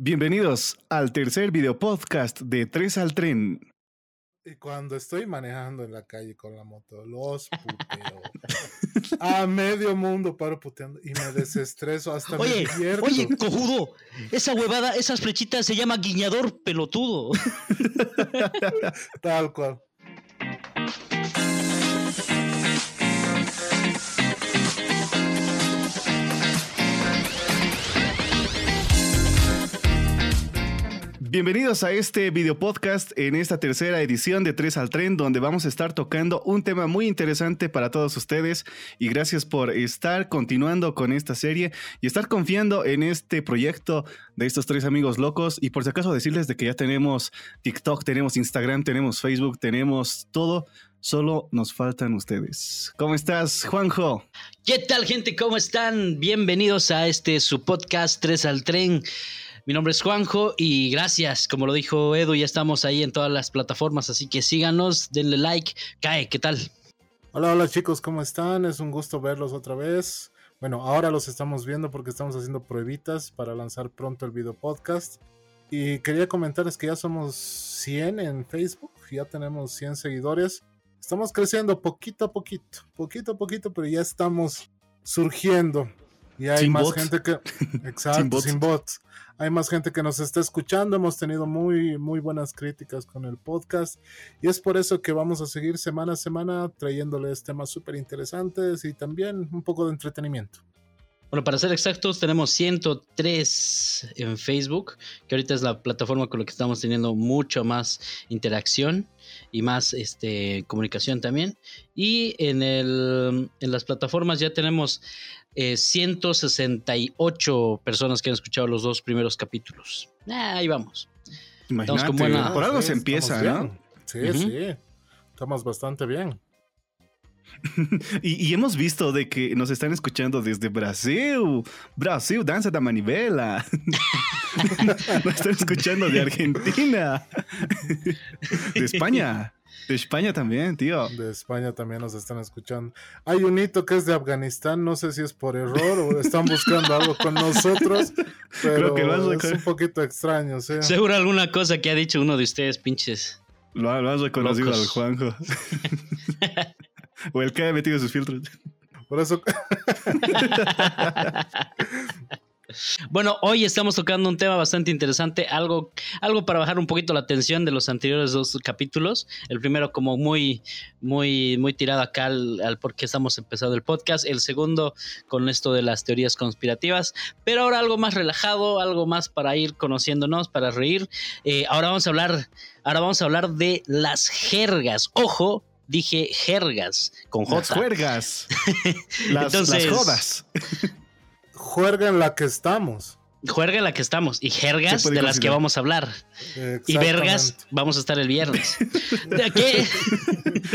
Bienvenidos al tercer video podcast de Tres al Tren. Y cuando estoy manejando en la calle con la moto, los puteo. A medio mundo paro puteando y me desestreso hasta Oye, me oye, cojudo, esa huevada, esas flechitas se llama guiñador pelotudo. Tal cual. Bienvenidos a este video podcast en esta tercera edición de Tres al Tren, donde vamos a estar tocando un tema muy interesante para todos ustedes. Y gracias por estar continuando con esta serie y estar confiando en este proyecto de estos tres amigos locos. Y por si acaso decirles de que ya tenemos TikTok, tenemos Instagram, tenemos Facebook, tenemos todo. Solo nos faltan ustedes. ¿Cómo estás, Juanjo? ¿Qué tal, gente? ¿Cómo están? Bienvenidos a este su podcast Tres al Tren. Mi nombre es Juanjo y gracias, como lo dijo Edu, ya estamos ahí en todas las plataformas, así que síganos, denle like. Cae, ¿qué tal? Hola, hola chicos, ¿cómo están? Es un gusto verlos otra vez. Bueno, ahora los estamos viendo porque estamos haciendo pruebitas para lanzar pronto el video podcast. Y quería comentarles que ya somos 100 en Facebook, ya tenemos 100 seguidores. Estamos creciendo poquito a poquito, poquito a poquito, pero ya estamos surgiendo. Y hay Sin más bots. gente que... Exacto, sin bots. bots. Hay más gente que nos está escuchando. Hemos tenido muy, muy buenas críticas con el podcast. Y es por eso que vamos a seguir semana a semana trayéndoles temas súper interesantes y también un poco de entretenimiento. Bueno, para ser exactos, tenemos 103 en Facebook, que ahorita es la plataforma con la que estamos teniendo mucho más interacción y más este, comunicación también. Y en, el, en las plataformas ya tenemos eh, 168 personas que han escuchado los dos primeros capítulos. Ah, ahí vamos. Imagínate, con buena- por algo Sí, se empieza, ¿no? Sí, sí. Estamos bastante bien. Y, y hemos visto de que nos están escuchando desde Brasil. Brasil, danza da manivela. nos están escuchando de Argentina. De España. De España también, tío. De España también nos están escuchando. Hay un hito que es de Afganistán. No sé si es por error o están buscando algo con nosotros. Pero Creo que lo has es un poquito extraño, sí. Seguro alguna cosa que ha dicho uno de ustedes, pinches. Lo, lo has reconocido Locos. al Juanjo. o el que ha metido sus filtros. Por eso Bueno, hoy estamos tocando un tema bastante interesante, algo, algo para bajar un poquito la tensión de los anteriores dos capítulos. El primero como muy, muy, muy tirado acá al, al por qué estamos empezando el podcast. El segundo con esto de las teorías conspirativas. Pero ahora algo más relajado, algo más para ir conociéndonos, para reír. Eh, ahora vamos a hablar, ahora vamos a hablar de las jergas. Ojo, dije jergas con J. Las juergas. Las, Entonces- las jodas. Juerga en la que estamos. Juerga en la que estamos y jergas de las que vamos a hablar. Y vergas, vamos a estar el viernes. ¿De qué?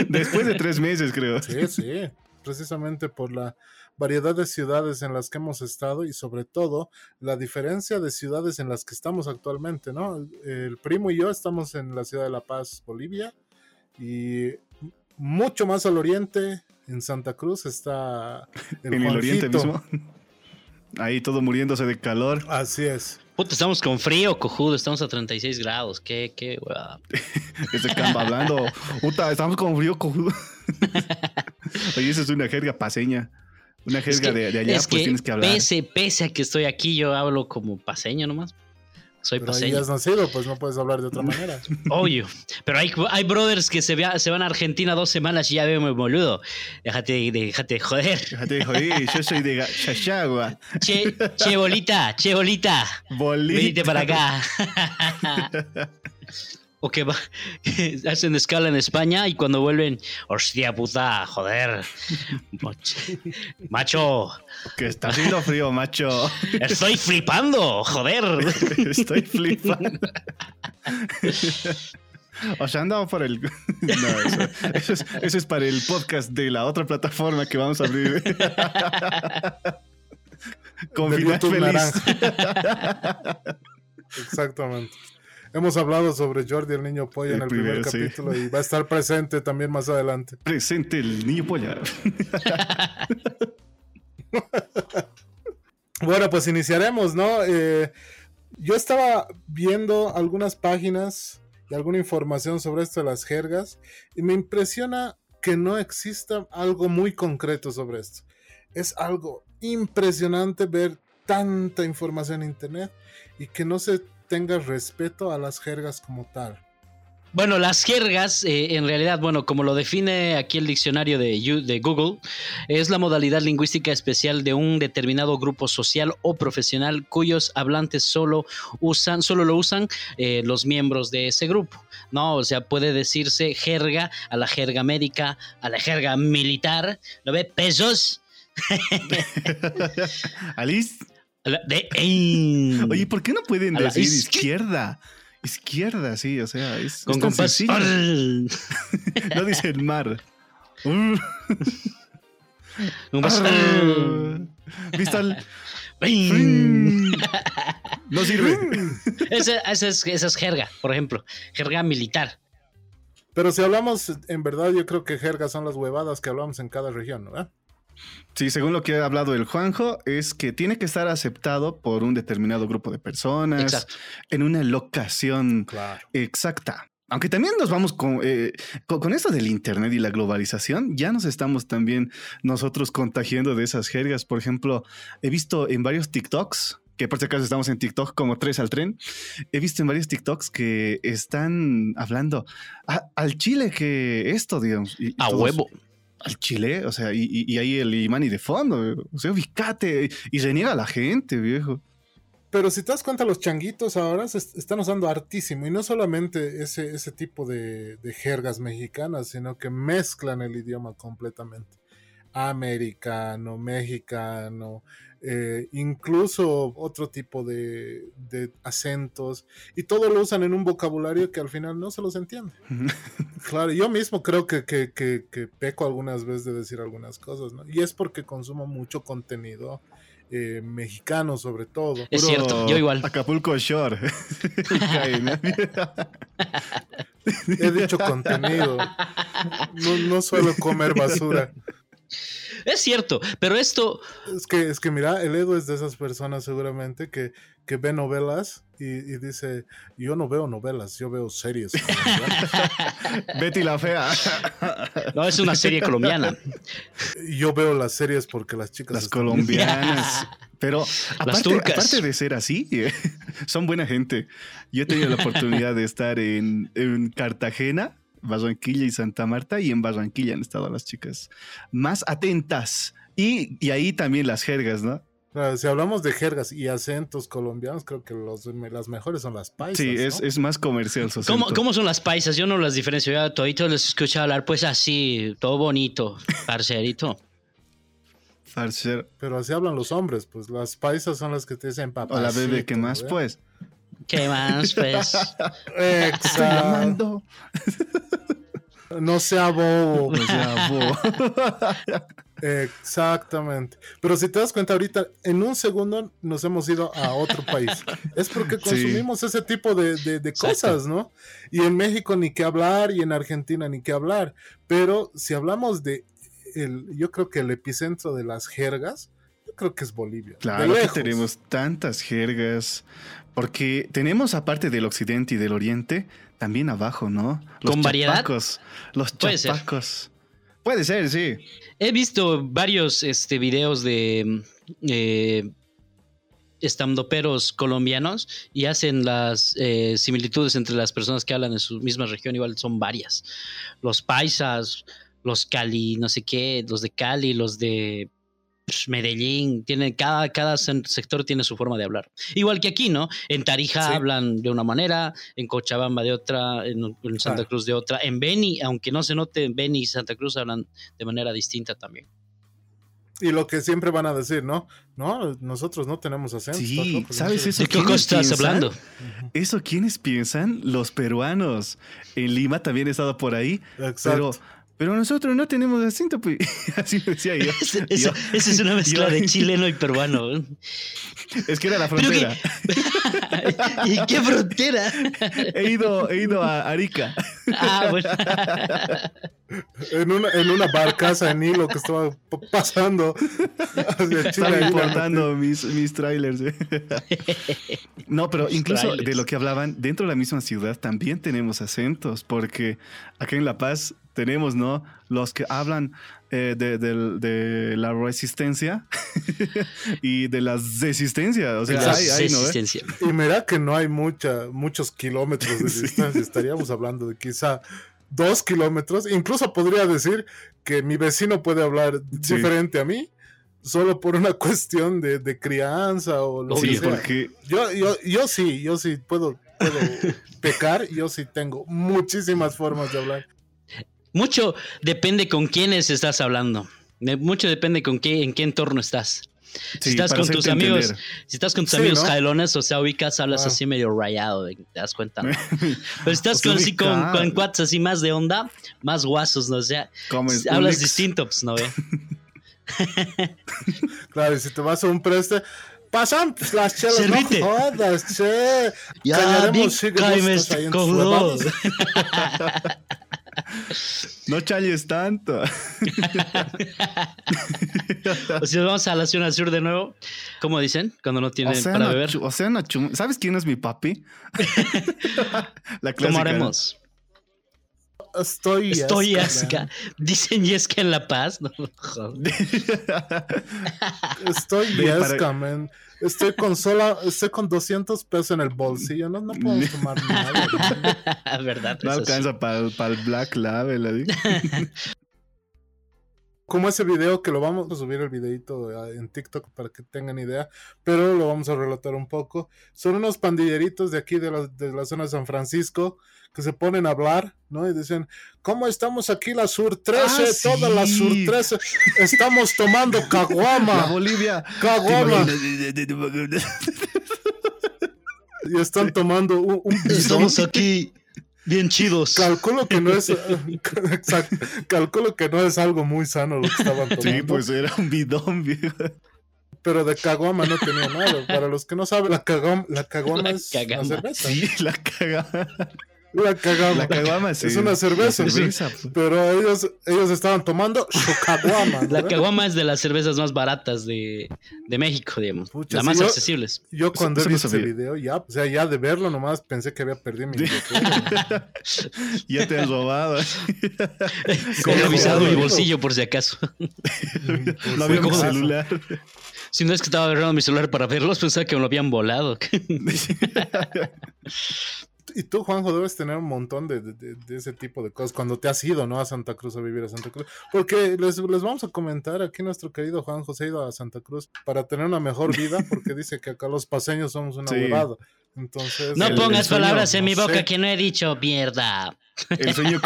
Después de tres meses, creo. Sí, sí. Precisamente por la variedad de ciudades en las que hemos estado y sobre todo la diferencia de ciudades en las que estamos actualmente, ¿no? El, primo y yo estamos en la ciudad de La Paz, Bolivia, y mucho más al oriente, en Santa Cruz, está el en el oriente mismo. Ahí todo muriéndose de calor. Así es. Puta, estamos con frío, cojudo. Estamos a 36 grados. Qué, qué, huevada. Este camba hablando. Puta, estamos con frío cojudo. Oye, esa es una jerga paseña. Una jerga Es que, de, de allá, es pues que tienes que hablar. Pese, pese a que estoy aquí, yo hablo como paseño nomás. Soy Pero ahí paseño. has nacido, pues no puedes hablar de otra manera. Obvio. Pero hay, hay brothers que se, vea- se van a Argentina dos semanas y ya veo muy boludo. Déjate, déjate de joder. Déjate de joder, yo soy de Chachagua. Che, che, bolita, che, bolita. Bolita. Venite para acá. o que va- hacen escala en España y cuando vuelven, hostia puta, joder. Macho, Que está haciendo frío, macho. estoy flipando, joder. Estoy flipando. O sea, andamos por el. No, eso, eso es, eso es para el podcast de la otra plataforma que vamos a abrir. Con De final feliz. naranja. Exactamente. Hemos hablado sobre Jordi el niño pollo El en el primer sí. capítulo y va a estar presente también más adelante. Presente el niño polla. Bueno, pues iniciaremos, ¿no? Eh, Yo estaba viendo algunas páginas y alguna información sobre esto de las jergas y me impresiona que no exista algo muy concreto sobre esto. Es algo impresionante ver tanta información en internet y que no se tenga respeto a las jergas como tal. Bueno, las jergas, eh, en realidad, bueno, como lo define aquí el diccionario de, de, Google, es la modalidad lingüística especial de un determinado grupo social o profesional cuyos hablantes solo usan, solo lo usan eh, los miembros de ese grupo, ¿no? O sea, puede decirse jerga a la jerga médica, a la jerga militar, ¿lo ve? Pesos. Alice. De, Oye, ¿por qué no pueden decir izquierda? Izquierda, sí, o sea, es. Con compás. no dice el mar. ¿Viste No sirve. Esa, esa, es, esa es jerga, por ejemplo. Jerga militar. Pero si hablamos, en verdad, yo creo que jerga son las huevadas que hablamos en cada región, ¿no? Sí, según lo que ha hablado el Juanjo, es que tiene que estar aceptado por un determinado grupo de personas en una locación exacta. Aunque también nos vamos con, eh, con, esto del Internet y la globalización, ya nos estamos también nosotros contagiando de esas jergas. Por ejemplo, he visto en varios TikToks, que por si acaso estamos en TikTok como tres al tren, he visto en varios TikToks que están hablando al Chile que esto, digamos. a huevo al Chile, o sea, y, ahí el Imani de fondo, o sea, ubicate, y se niega a la gente, viejo. Pero si te das cuenta, los changuitos ahora se están usando hartísimo, y no solamente ese, ese tipo de, de jergas mexicanas, sino que mezclan el idioma completamente. Americano, mexicano, eh, incluso otro tipo de, acentos, y todo lo usan en un vocabulario que al final no se los entiende. claro, yo mismo creo que, peco algunas veces de decir algunas cosas, ¿no? Y es porque consumo mucho contenido. Eh, mexicano sobre todo. Es cierto, yo igual. Acapulco Shore. He dicho contenido. No, no suelo comer basura. Es cierto, pero esto. Es que, es que mira, el Edu es de esas personas seguramente que, que ve novelas y, dice: Yo no veo novelas, yo veo series. Betty la Fea. no, es una serie colombiana. Yo veo las series porque las chicas. Las colombianas. Pero aparte, aparte, de ser así, son buena gente. Yo he tenido la oportunidad de estar en, en Cartagena Barranquilla y Santa Marta y en Barranquilla han estado las chicas más atentas. Y, ahí también las jergas, ¿no? si hablamos de jergas y acentos colombianos, creo que los, las mejores son las paisas. Sí, es, más comercial. ¿Cómo, ¿Cómo, son las paisas? Yo no las diferencio. Yo todito les escucho hablar pues así, todo bonito, parcerito. Pero así hablan los hombres, pues las paisas son las que te dicen papá. O la bebé, ¿qué más pues? ¿Qué más, pues? Exacto. No sea bobo. No sea bobo. Exactamente. Pero si te das cuenta ahorita, en un segundo nos hemos ido a otro país. Es porque consumimos ese tipo de, cosas, ¿no? Y en México ni qué hablar y en Argentina ni qué hablar. Pero si hablamos de, el, yo creo que el epicentro de las jergas, yo creo que es Bolivia. Claro que tenemos tantas jergas. Porque tenemos, aparte del occidente y del oriente, también abajo, ¿no? Los ¿Con variedad? Los chapacos. Puede ser, sí. He visto varios este, videos de eh, estandoperos colombianos y hacen las eh, similitudes entre las personas que hablan en su misma región, igual son varias. Los paisas, los Cali, no sé qué, los de Cali, los de Medellín, tiene, cada, cada sector tiene su forma de hablar. Igual que aquí, ¿no? En Tarija hablan de una manera, en Cochabamba de otra, en, Santa Cruz de otra. En Beni, aunque no se note, en Beni y Santa Cruz hablan de manera distinta también. Y lo que siempre van a decir, ¿no? No, nosotros no tenemos acento. Sí, ¿sabes eso? ¿De qué estás hablando? Eso, ¿quiénes piensan? Los peruanos. En Lima también he estado por ahí. Exacto. Pero pero nosotros no tenemos acento, pues. Así decía yo. Esa es una mezcla de chileno y peruano. Es que era la frontera. ¿Y qué frontera? He ido, he ido a Arica. Ah, bueno. en, una, en una barcaza en hilo que estaba pasando Chile. importando mis, mis trailers. ¿eh? no, pero incluso de lo que hablaban, dentro de la misma ciudad también tenemos acentos, porque acá en La Paz tenemos, ¿no? Los que hablan eh, de, la resistencia y de la desistencia. O sea, hay, ¿no? Y mira que no hay mucha, muchos kilómetros de distancia. Estaríamos hablando de quizá dos kilómetros. Incluso podría decir que mi vecino puede hablar diferente a mí. Solo por una cuestión de, crianza o lo que sea. Porque... Yo, yo, yo sí, yo sí puedo, puedo pecar. Yo sí tengo muchísimas formas de hablar. Mucho depende con quiénes estás hablando. Mucho depende con qué, en qué entorno estás. si estás con tus amigos, si estás con tus amigos jailones, o sea, ubicas, hablas así medio rayado, te das cuenta. Pero si estás con, así con, con cuates así más de onda, más guasos, ¿no? O sea, hablas distinto, pues, ¿no claro, y si te vas a un preste, pasan las chelas, Servite. no jodas, che. Ya, bien, No challes tanto. o si vamos a la zona sur de nuevo, ¿cómo dicen? Cuando no tienen para beber. ¿Sabes quién es mi papi? la clásica. ¿Cómo haremos? Estoy, Estoy asca. Dicen Yesca en La Paz. No, Estoy Yesca, man. Estoy con sola, estoy con 200 pesos en el bolsillo. No, no puedo tomar nada. ¿Verdad? No alcanza para el Black Label. Como ese video que lo vamos a subir el videito eh, en TikTok para que tengan idea, pero lo vamos a relatar un poco. Son unos pandilleritos de aquí de la, de la zona de San Francisco que se ponen a hablar, ¿no? Y dicen, ¿cómo estamos aquí la Sur 13? Ah, toda la Sur 13. Estamos tomando caguama. La Bolivia. Caguama. y están tomando un, Estamos aquí bien chidos. Calculo que no es exacto, calculo que no es algo muy sano lo que estaban tomando. Sí, pues era un bidón, viejo. Pero de caguama no tenía nada. Para los que no saben, la caguama, la caguama es la cerveza. Sí, la caguama. La caguama. Es una cerveza. Pero ellos, ellos estaban tomando su caguama. La caguama es de las cervezas más baratas de, de México, digamos. las más accesibles. Yo cuando vi ese video, ya, o sea, ya de verlo nomás pensé que había perdido mi Ya te has robado. He revisado mi bolsillo por si acaso. no había mi celular. Si no es que estaba agarrando mi celular para verlos, pensaba que me lo habían volado. Y tú, Juanjo, debes tener un montón de, de, ese tipo de cosas cuando te has ido, ¿no? A Santa Cruz a vivir a Santa Cruz. Porque les, les vamos a comentar, aquí nuestro querido Juanjo se ha ido a Santa Cruz para tener una mejor vida, porque dice que acá los paseños somos una sí. Entonces, no pongas palabras en mi boca que no he dicho, mierda. El sueño,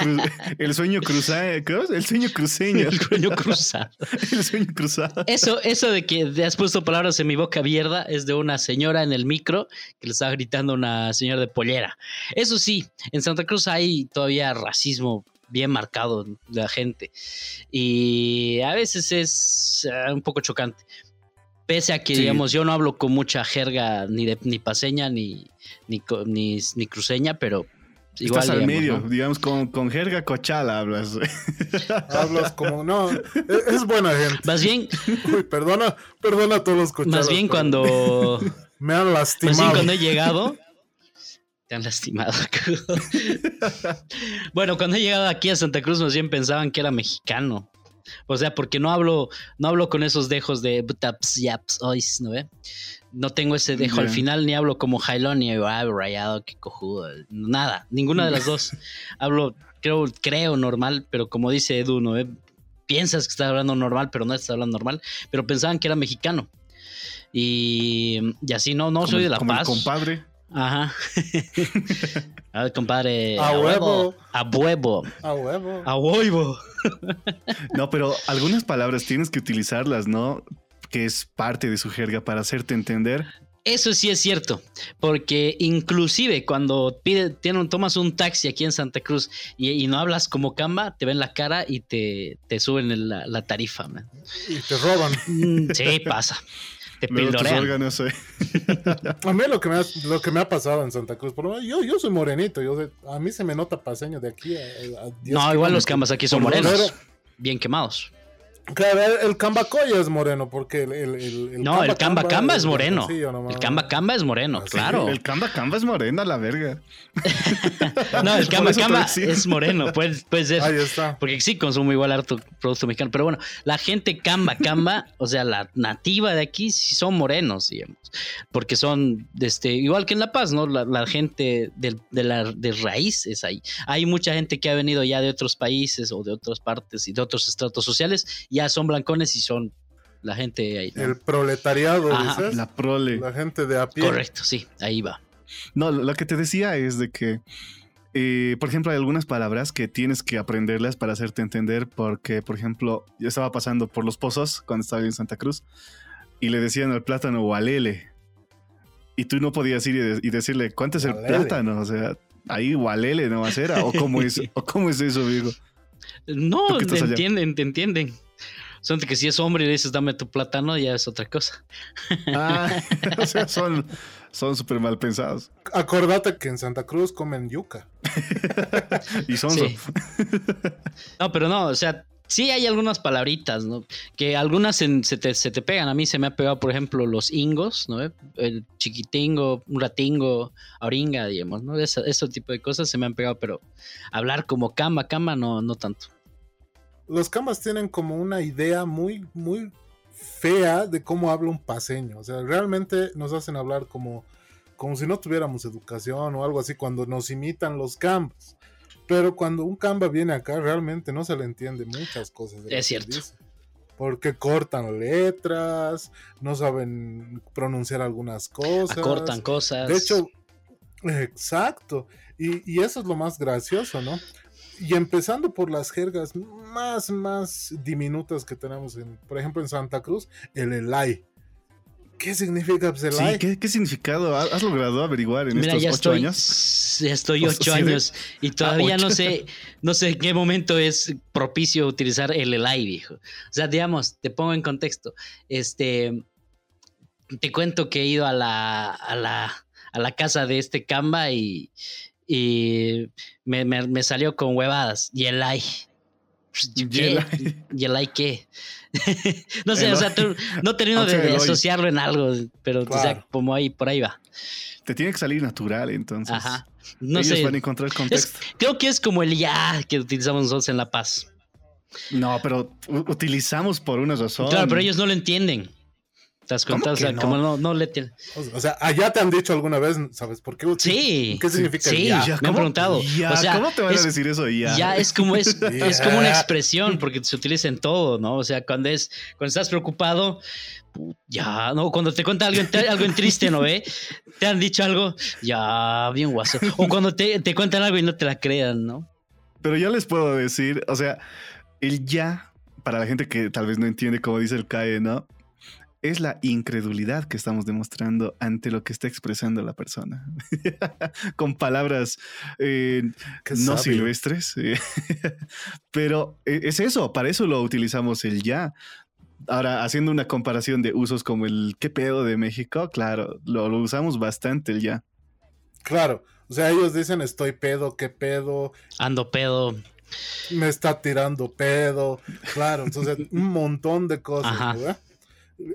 el sueño cruzado, el sueño cruceño. El sueño cruzado. el sueño cruzado. Eso, eso de que has puesto palabras en mi boca mierda es de una señora en el micro que le estaba gritando a una señora de pollera. Eso sí, en Santa Cruz hay todavía racismo bien marcado de la gente. Y a veces es eh, un poco chocante. Pese a que, digamos, yo no hablo con mucha jerga ni de ni paseña ni, ni, ni, cruceña, pero Igual, Estás al medio, digamos, con, con jerga cochala hablas. hablas como, no, e, es, buena gente. Más bien. Uy, perdona, perdona a todos los cochalas. Más bien cuando. Me han lastimado. Más bien cuando he llegado. Te han lastimado. bueno, cuando he llegado aquí a Santa Cruz, más bien pensaban que era mexicano. O sea, porque no hablo, no hablo con esos dejos de taps, yaps, ois, ¿no ve? No tengo ese dejo al final, ni hablo como Jailón, ni ah, rayado, qué cojudo. Nada, ninguna de las dos. hablo, creo, creo normal, pero como dice Edu, ¿no ve? Piensas que estás hablando normal, pero no estás hablando normal. Pero pensaban que era mexicano. Y, y así, no, no soy de La Paz. compadre. Ajá. a ver, compadre. A, huevo. A huevo. A huevo. A huevo. no, pero algunas palabras tienes que utilizarlas, ¿no? Que es parte de su jerga para hacerte entender. Eso sí es cierto, porque inclusive cuando pide, tienen, tomas un taxi aquí en Santa Cruz y, no hablas como camba, te ven la cara y te, te suben la, tarifa. Man. Y te roban. Mm, sí, pasa. te órganos, eh. A mí lo que me ha, lo que me ha pasado en Santa Cruz, por lo menos, yo, yo soy morenito, yo de- a mí se me nota paseño de aquí a, a 10 No, igual los cambas aquí son morenos. Bien quemados. Claro, el, el cambacoya es moreno, porque el, el, el- el No, el camba camba es moreno. El camba camba es moreno, Ah, sí, claro. El Camba Camba es morena, la verga. No, el camba camba es moreno, puede, puede ser. Ahí está. Porque sí consumo igual harto producto mexicano. Pero bueno, la gente camba, camba, o sea, la nativa de aquí sí son morenos, digamos. Porque son, este, igual que en La Paz, ¿no? La, la gente del- de, la de raíz es ahí. Hay mucha gente que ha venido ya de otros países o de otras partes y de otros estratos sociales, ya son blancones y son la gente ahí. ¿no? El proletariado, Ajá, dices. La prole. La gente de a pie. Correcto, sí, ahí va. No, lo que te decía es de que, eh, por ejemplo, hay algunas palabras que tienes que aprenderlas para hacerte entender, porque, por ejemplo, yo estaba pasando por los pozos cuando estaba en Santa Cruz y le decían al plátano walele. Y tú no podías ir y, de- y decirle, ¿cuánto es el Walele. plátano? O sea, ahí walele no va a ser. ¿O cómo es, o cómo es eso, amigo? No, ¿Tú qué te entienden, te entienden. Son que si es hombre y le dices dame tu plátano, ya es otra cosa. Ah, o sea, son son súper mal pensados. Acordate que en Santa Cruz comen yuca. Y son Sí. No, pero no, o sea, sí hay algunas palabritas, ¿no? Que algunas en- se, te, se te pegan. A mí se me ha pegado, por ejemplo, los ingos, ¿no? El chiquitingo, un ratingo, oringa, digamos, ¿no? Ese, ese tipo de cosas se me han pegado, pero hablar como cama, cama, no, no tanto. Los cambas tienen como una idea muy, muy fea de cómo habla un paseño. O sea, realmente nos hacen hablar como, como si no tuviéramos educación o algo así cuando nos imitan los cambas. Pero cuando un camba viene acá, realmente no se le entiende muchas cosas. de Es cierto. dice. Porque cortan letras, no saben pronunciar algunas cosas. Acortan cosas. De hecho, exacto. Y, y eso es lo más gracioso, ¿no? Y empezando por las jergas más, más diminutas que tenemos, en, por ejemplo, en Santa Cruz, el elay. ¿Qué significa pues, Sí? ¿qué, qué significado ha- has logrado averiguar en Mira, estos ya ocho estoy, años? ya estoy O ocho sea, de- años y todavía ocho. no sé, no sé en qué momento es propicio utilizar el elay, viejo. O sea, digamos, te pongo en contexto. Este, te cuento que he ido a la, a la, a la casa de este Camba y, y me, me- me salió con huevadas. Y el ay. Y ¿Qué? el ay. ¿Y el ay qué? no sé, El o sea, tú- no termino de, de el asociarlo en algo, pero o sea, como ahí, por ahí va. Te tiene que salir natural, entonces. Ajá. No Ellos sé. van a encontrar Es- contexto. creo que es como el ya que utilizamos nosotros en La Paz. No, pero utilizamos por una razón. Claro, pero ellos no lo entienden. ¿Te das cuenta? ¿Cómo O sea, que no? como no, no le tienen. O sea, allá te han dicho alguna vez, ¿sabes por qué? Sí. ¿Qué significa Sí. ya? Ya, me han preguntado. Ya, O sea, ¿Cómo te van es- a decir eso? Ya. Ya es como es, es como una expresión porque se utiliza en todo, ¿no? O sea, cuando es cuando estás preocupado, ya, no, cuando te cuenta algo, en- algo en triste, ¿no ve? Te han dicho algo, ya, bien guaso. O cuando te, te cuentan algo y no te la crean, ¿no? Pero ya les puedo decir, o sea, el ya, para la gente que tal vez no entiende cómo dice el CAE, ¿no? Es la incredulidad que estamos demostrando ante lo que está expresando la persona. Con palabras eh, no sabio. silvestres. eh. Pero eh, es eso, para eso lo utilizamos el ya. Ahora, haciendo una comparación de usos como el qué pedo de México, claro, lo, lo usamos bastante el ya. Claro. O sea, ellos dicen estoy pedo, qué pedo, Ando pedo. me está tirando pedo. Claro, entonces un montón de cosas, Ajá. ¿verdad?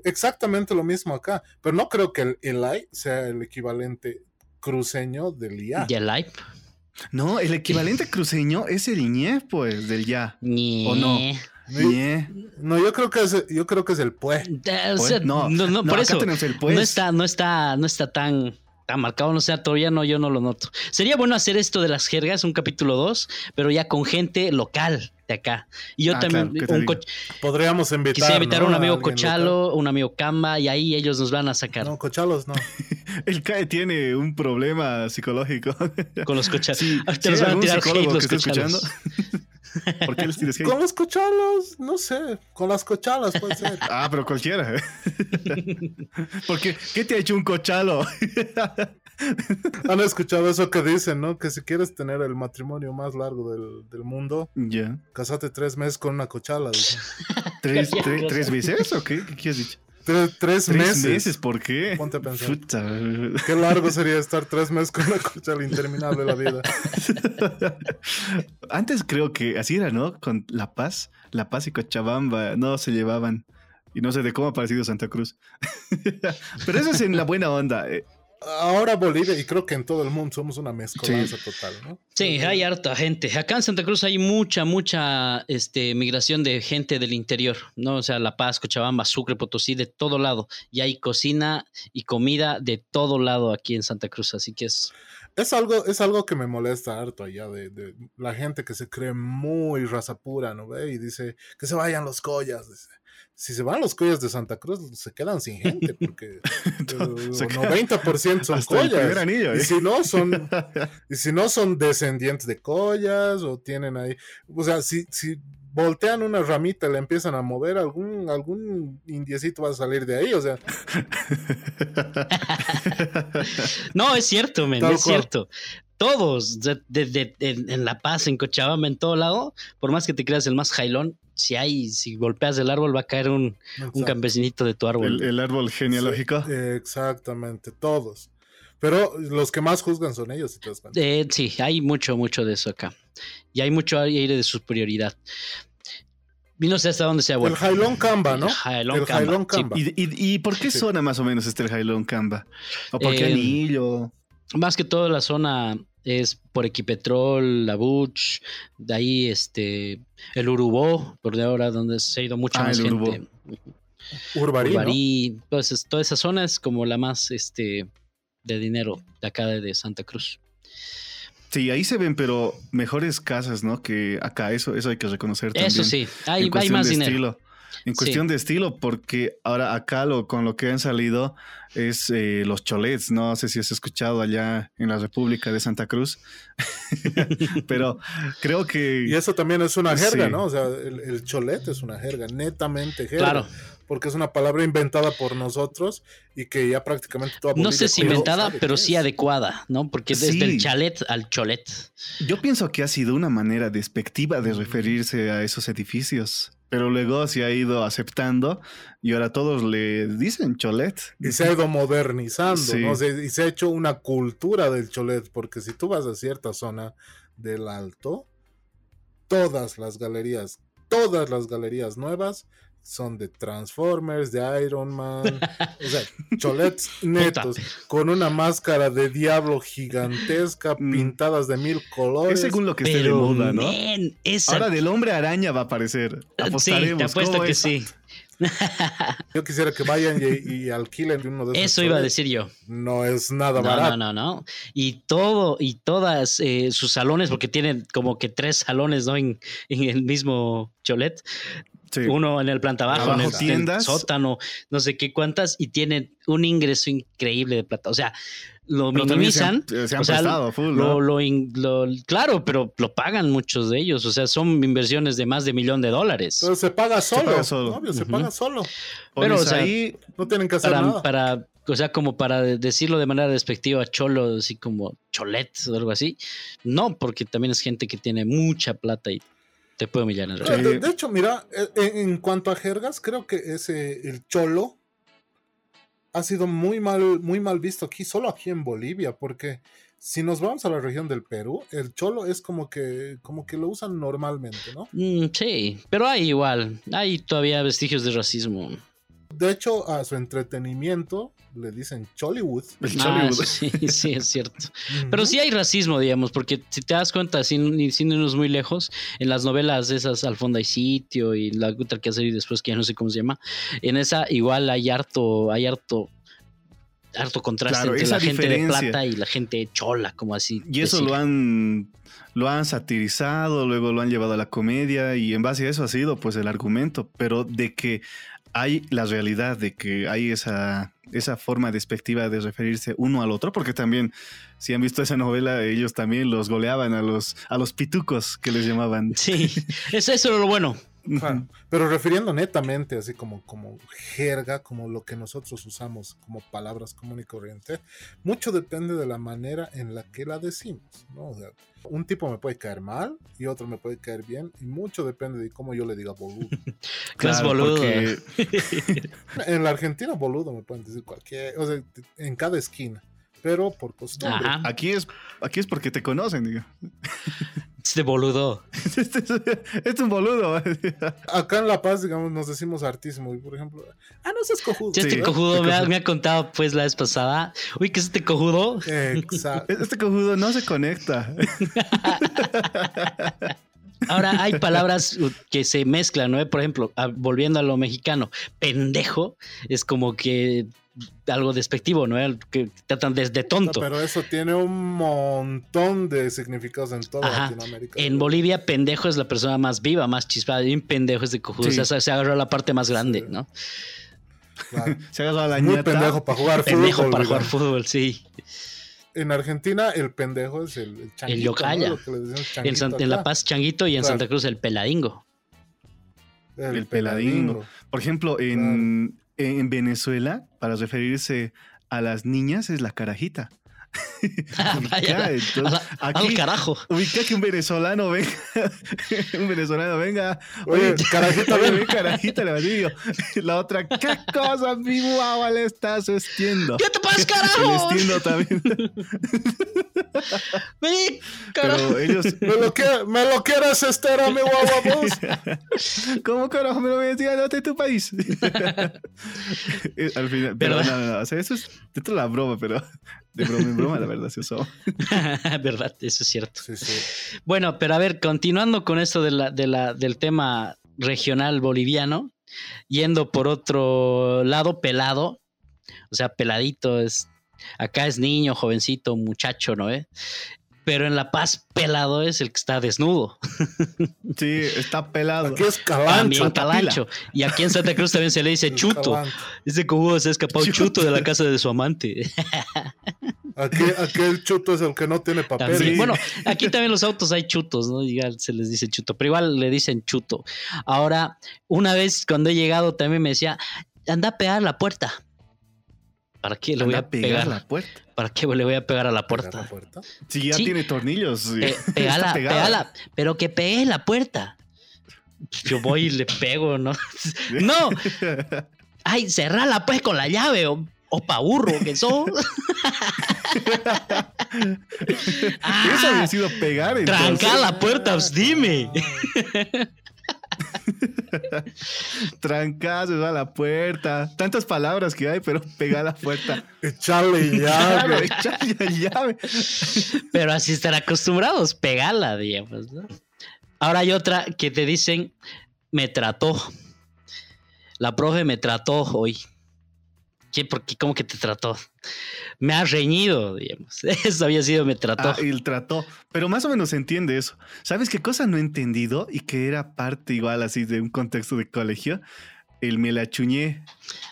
Exactamente lo mismo acá. Pero no creo que el Eli sea el equivalente cruceño del IA. Y el like. No, el equivalente cruceño es el ñe, pues, del ya. Ñe. ¿O no? No, Ñe. no, yo creo que es, yo creo que es el pue. Eh, o Pues, sea, no, no, no, no, por acá eso. tenemos el pues. No está, no está, no está tan, tan marcado, no sea, todavía no, yo no lo noto. Sería bueno hacer esto de las jergas, un capítulo 2, pero ya con gente local de acá. Y yo Ah, también, claro, ¿qué te un Podríamos invitar. quisiera invitar ¿no? a un amigo alguien Cochalo, un amigo Camba, y ahí ellos nos van a sacar No, Cochalos no. El CAE tiene un problema psicológico. con los cochalos. Sí, los van a tirar hate los cochalos. ¿Por qué les tienes hate? Con los Cochalos, no sé. Con las Cochalas puede ser. Ah, pero cualquiera. Porque, ¿qué te ha hecho un cochalo? Han escuchado eso que dicen, ¿no? Que si quieres tener el matrimonio más largo del, del mundo, ya. casate tres meses con una cochala. ¿Tres, tres- tres veces o qué? ¿Qué, qué has dicho? Tres, tres Tres meses. meses, ¿por qué? Ponte a pensar. Puta. Qué largo sería estar tres meses con una cocha interminable de la vida. Antes creo que así era, ¿no? Con La Paz, La Paz y Cochabamba no se llevaban. Y no sé de cómo ha parecido Santa Cruz. Pero eso es en la buena onda. Ahora Bolivia, y creo que en todo el mundo somos una mezcolanza total, ¿no? Sí, hay harta gente. Acá en Santa Cruz hay mucha, mucha este, migración de gente del interior, ¿no? O sea, La Paz, Cochabamba, Sucre, Potosí, de todo lado. Y hay cocina y comida de todo lado aquí en Santa Cruz. Así que es. Es algo, es algo que me molesta harto allá de, de la gente que se cree muy raza pura, ¿no ve? Y dice que se vayan los collas. dice. Si se van los collas de Santa Cruz, se quedan sin gente, porque el Se queda 90% son collas. y ¿eh? si no, son, y si no son descendientes de collas, o tienen ahí. O sea, si, si voltean una ramita y la empiezan a mover, algún, algún indiecito va a salir de ahí. O sea, No, es cierto, men, Tal es cual. cierto. Todos, de- de- de- en, en La Paz, en Cochabamba, en todo lado, por más que te creas el más jailón, si hay, si golpeas el árbol, va a caer un, un campesinito de tu árbol. El, el árbol genealógico. Sí, exactamente, todos. Pero los que más juzgan son ellos, si te das cuenta. Eh, sí, hay mucho, mucho de eso acá. Y hay mucho aire de superioridad. Y no sé hasta dónde sea bueno. El Jailón Camba, ¿no? El Jailón Camba, Jailón sí. Camba. ¿Y, y, y por qué Sí. zona más o menos está el Jailón Camba? ¿O por qué Eh, anillo? Más que todo la zona es por Equipetrol, La Buch, de ahí este el Urubó, por de ahora donde se ha ido mucha Ah, más el gente. Urbarí, ¿no? Urbarí, entonces toda esa zona es como la más este de dinero de acá de, Santa Cruz. Sí, ahí se ven, pero mejores casas, ¿no? Que acá, eso, eso hay que reconocer también. Eso sí, hay, en hay más de dinero. estilo. En Sí. cuestión de estilo, porque ahora acá lo, con lo que han salido es eh, los cholets. No sé si has escuchado allá en la República de Santa Cruz, pero creo que... Y eso también es una jerga, Sí. ¿no? O sea, el, el cholet es una jerga, netamente jerga. Claro. Porque es una palabra inventada por nosotros y que ya prácticamente toda No sé si inventada, pero sí es. adecuada, ¿no? Porque desde Sí. el chalet al cholet. Yo pienso que ha sido una manera despectiva de referirse a esos edificios, pero luego se ha ido aceptando y ahora todos le dicen cholet. Y se ha ido modernizando, y se ha hecho una cultura del cholet, porque si tú vas a cierta zona del alto, todas las galerías, todas las galerías nuevas son de Transformers, de Iron Man, o sea, cholets netos, con una máscara de diablo gigantesca, Mm. pintadas de mil colores. Es según lo que esté de moda, ¿no? esa- Ahora del hombre araña va a aparecer. sí, Apostaremos. te apuesto ¿Cómo que es? sí. Yo quisiera que vayan y, y alquilen uno de esos Eso iba a decir yo. No es nada No, barato. no, no, no. Y todo, y todas eh, sus salones, porque tienen como que tres salones, ¿no? En, en el mismo cholet. Sí. Uno en el planta bajo, Abajo en el, tiendas. sótano, no sé qué cuántas, y tienen un ingreso increíble de plata. O sea, lo Pero también se han- minimizan. se han o sea, prestado full, lo, ¿no? lo in- lo- claro, pero lo pagan muchos de ellos. O sea, son inversiones de más de millón de dólares. Pero se paga solo. paga solo. obvio, se paga solo. pero, Pones o sea, ahí, No tienen que hacer para, nada. para, o sea, como para decirlo de manera despectiva, cholo, así como cholet o algo así. No, porque también es gente que tiene mucha plata y te puede humillar en realidad. de, de hecho, mira, eh, en, en cuanto a jergas, creo que ese el cholo ha sido muy mal, muy mal visto aquí, solo aquí en Bolivia, porque si nos vamos a la región del Perú, el cholo es como que, como que lo usan normalmente, ¿no? Mm, sí, pero hay igual, hay todavía vestigios de racismo. De hecho, a su entretenimiento le dicen Chollywood. Ah, sí, sí, es cierto. Pero sí hay racismo, digamos, porque si te das cuenta, sin, sin irnos muy lejos, en las novelas esas Al fondo hay sitio y la otra que hacer y después que ya no sé cómo se llama, en esa igual hay harto, hay harto, harto contraste Claro, entre la gente de plata y la gente chola, como así. Y eso decir. lo han, lo han satirizado, luego lo han llevado a la comedia y en base a eso ha sido pues el argumento, pero de que hay la realidad de que hay esa, esa forma despectiva de referirse uno al otro, porque también si han visto esa novela, ellos también los goleaban a los, a los pitucos que les llamaban. Sí, eso, eso lo bueno. Claro, pero refiriendo netamente, así como, como jerga, como lo que nosotros usamos como palabras común y corriente, mucho depende de la manera en la que la decimos, ¿no? O sea, un tipo me puede caer mal y otro me puede caer bien, y mucho depende de cómo yo le diga boludo. Claro, boludo. porque- en la Argentina, boludo, me pueden decir cualquier, o sea, en cada esquina, pero por costumbre. Ajá. aquí es, aquí es porque te conocen, digo. Este boludo. Este es, este es un boludo. Acá en La Paz, digamos, nos decimos hartísimo, y por ejemplo, ah, no seas cojudo. Ya este Sí. cojudo me ha, cojo- me ha contado pues la vez pasada. Uy, ¿qué es este cojudo? Exacto. Este cojudo no se conecta. Ahora hay palabras que se mezclan, ¿no? Por ejemplo, ah, volviendo a lo mexicano, pendejo es como que algo despectivo, ¿no? El Que tratan desde tonto. Pero eso tiene un montón de significados en toda Ajá. Latinoamérica. En Bolivia, pendejo es la persona más viva, más chispada. Y un pendejo es de cojudo. Sí. O sea, se agarró la parte más grande, Sí. ¿no? Claro. Se ha agarrado la Muy ñata. pendejo para jugar Pendejo fútbol. para digamos. jugar fútbol, sí. En Argentina, el pendejo es el, el changuito. yocaya. ¿no? Lo que le decimos En, San- en La. Paz, Changuito, y en Claro. Santa Cruz, el peladingo. El peladingo. Por ejemplo, en, en Venezuela, para referirse a las niñas, es la carajita. Ah, Ubica, vaya, entonces, a- aquí- al carajo. Ubica que un venezolano venga, un venezolano venga, Oye, carajita, oye, ven. carajita, le a yo. La otra, ¿qué cosa mi guagua le estás vestiendo? ¿Qué te pasa, carajo? estiendo también. Vení, carajo. Pero ellos, ¿Me lo, que- ¿Me lo quieres, Estera, mi guagua, vos? ¿cómo carajo me lo voy a decir no de tu país? Eh, Al final, pero no, no, no, o sea, eso es dentro de la broma, pero de broma en broma, la verdad, se usó. Verdad, eso es cierto. Sí, sí. Bueno, pero a ver, continuando con esto de la, de la, del tema regional boliviano, yendo por otro lado, pelado, o sea, peladito es, acá es niño, jovencito, muchacho, ¿no? eh? Pero en La Paz, pelado es el que está desnudo. Sí, está pelado. Aquí es También calancho. calancho. Y aquí en Santa Cruz también se le dice chuto. Ese cojudo se ha escapado Chuto. chuto de la casa de su amante. Aquí, aquí el chuto es el que no tiene papel. También. Sí. Bueno, aquí también los autos hay chutos, ¿no? Igual se les dice chuto, pero igual le dicen chuto. Ahora, una vez cuando he llegado también me decía, anda a pegar la puerta. ¿Para qué le voy a pegar? la puerta. ¿Para qué le voy a pegar a la Pegar la puerta? Si ya Sí. tiene tornillos. Pe- pegala, pegala, pero que pegue la puerta. Yo voy y le pego, ¿no? ¡No! ¡Ay, cerrala pues con la llave! O, o pa' burro que sos. Eso Ah, había sido pegar. entonces. Tranca la puerta, pues, dime. Trancazos a la puerta. Tantas palabras que hay, pero pegar la puerta. Echarle llave. echarle la llave. Pero así están acostumbrados, pegala, digamos, ¿no? Ahora hay otra que te dicen, me trató. La profe me trató hoy. ¿Qué? ¿Por qué? ¿Cómo que te trató? Me ha reñido, digamos. Eso había sido me trató. Ah, el trató. Pero más o menos se entiende eso. ¿Sabes qué cosa no he entendido? Y que era parte igual así de un contexto de colegio. El me la chuñé.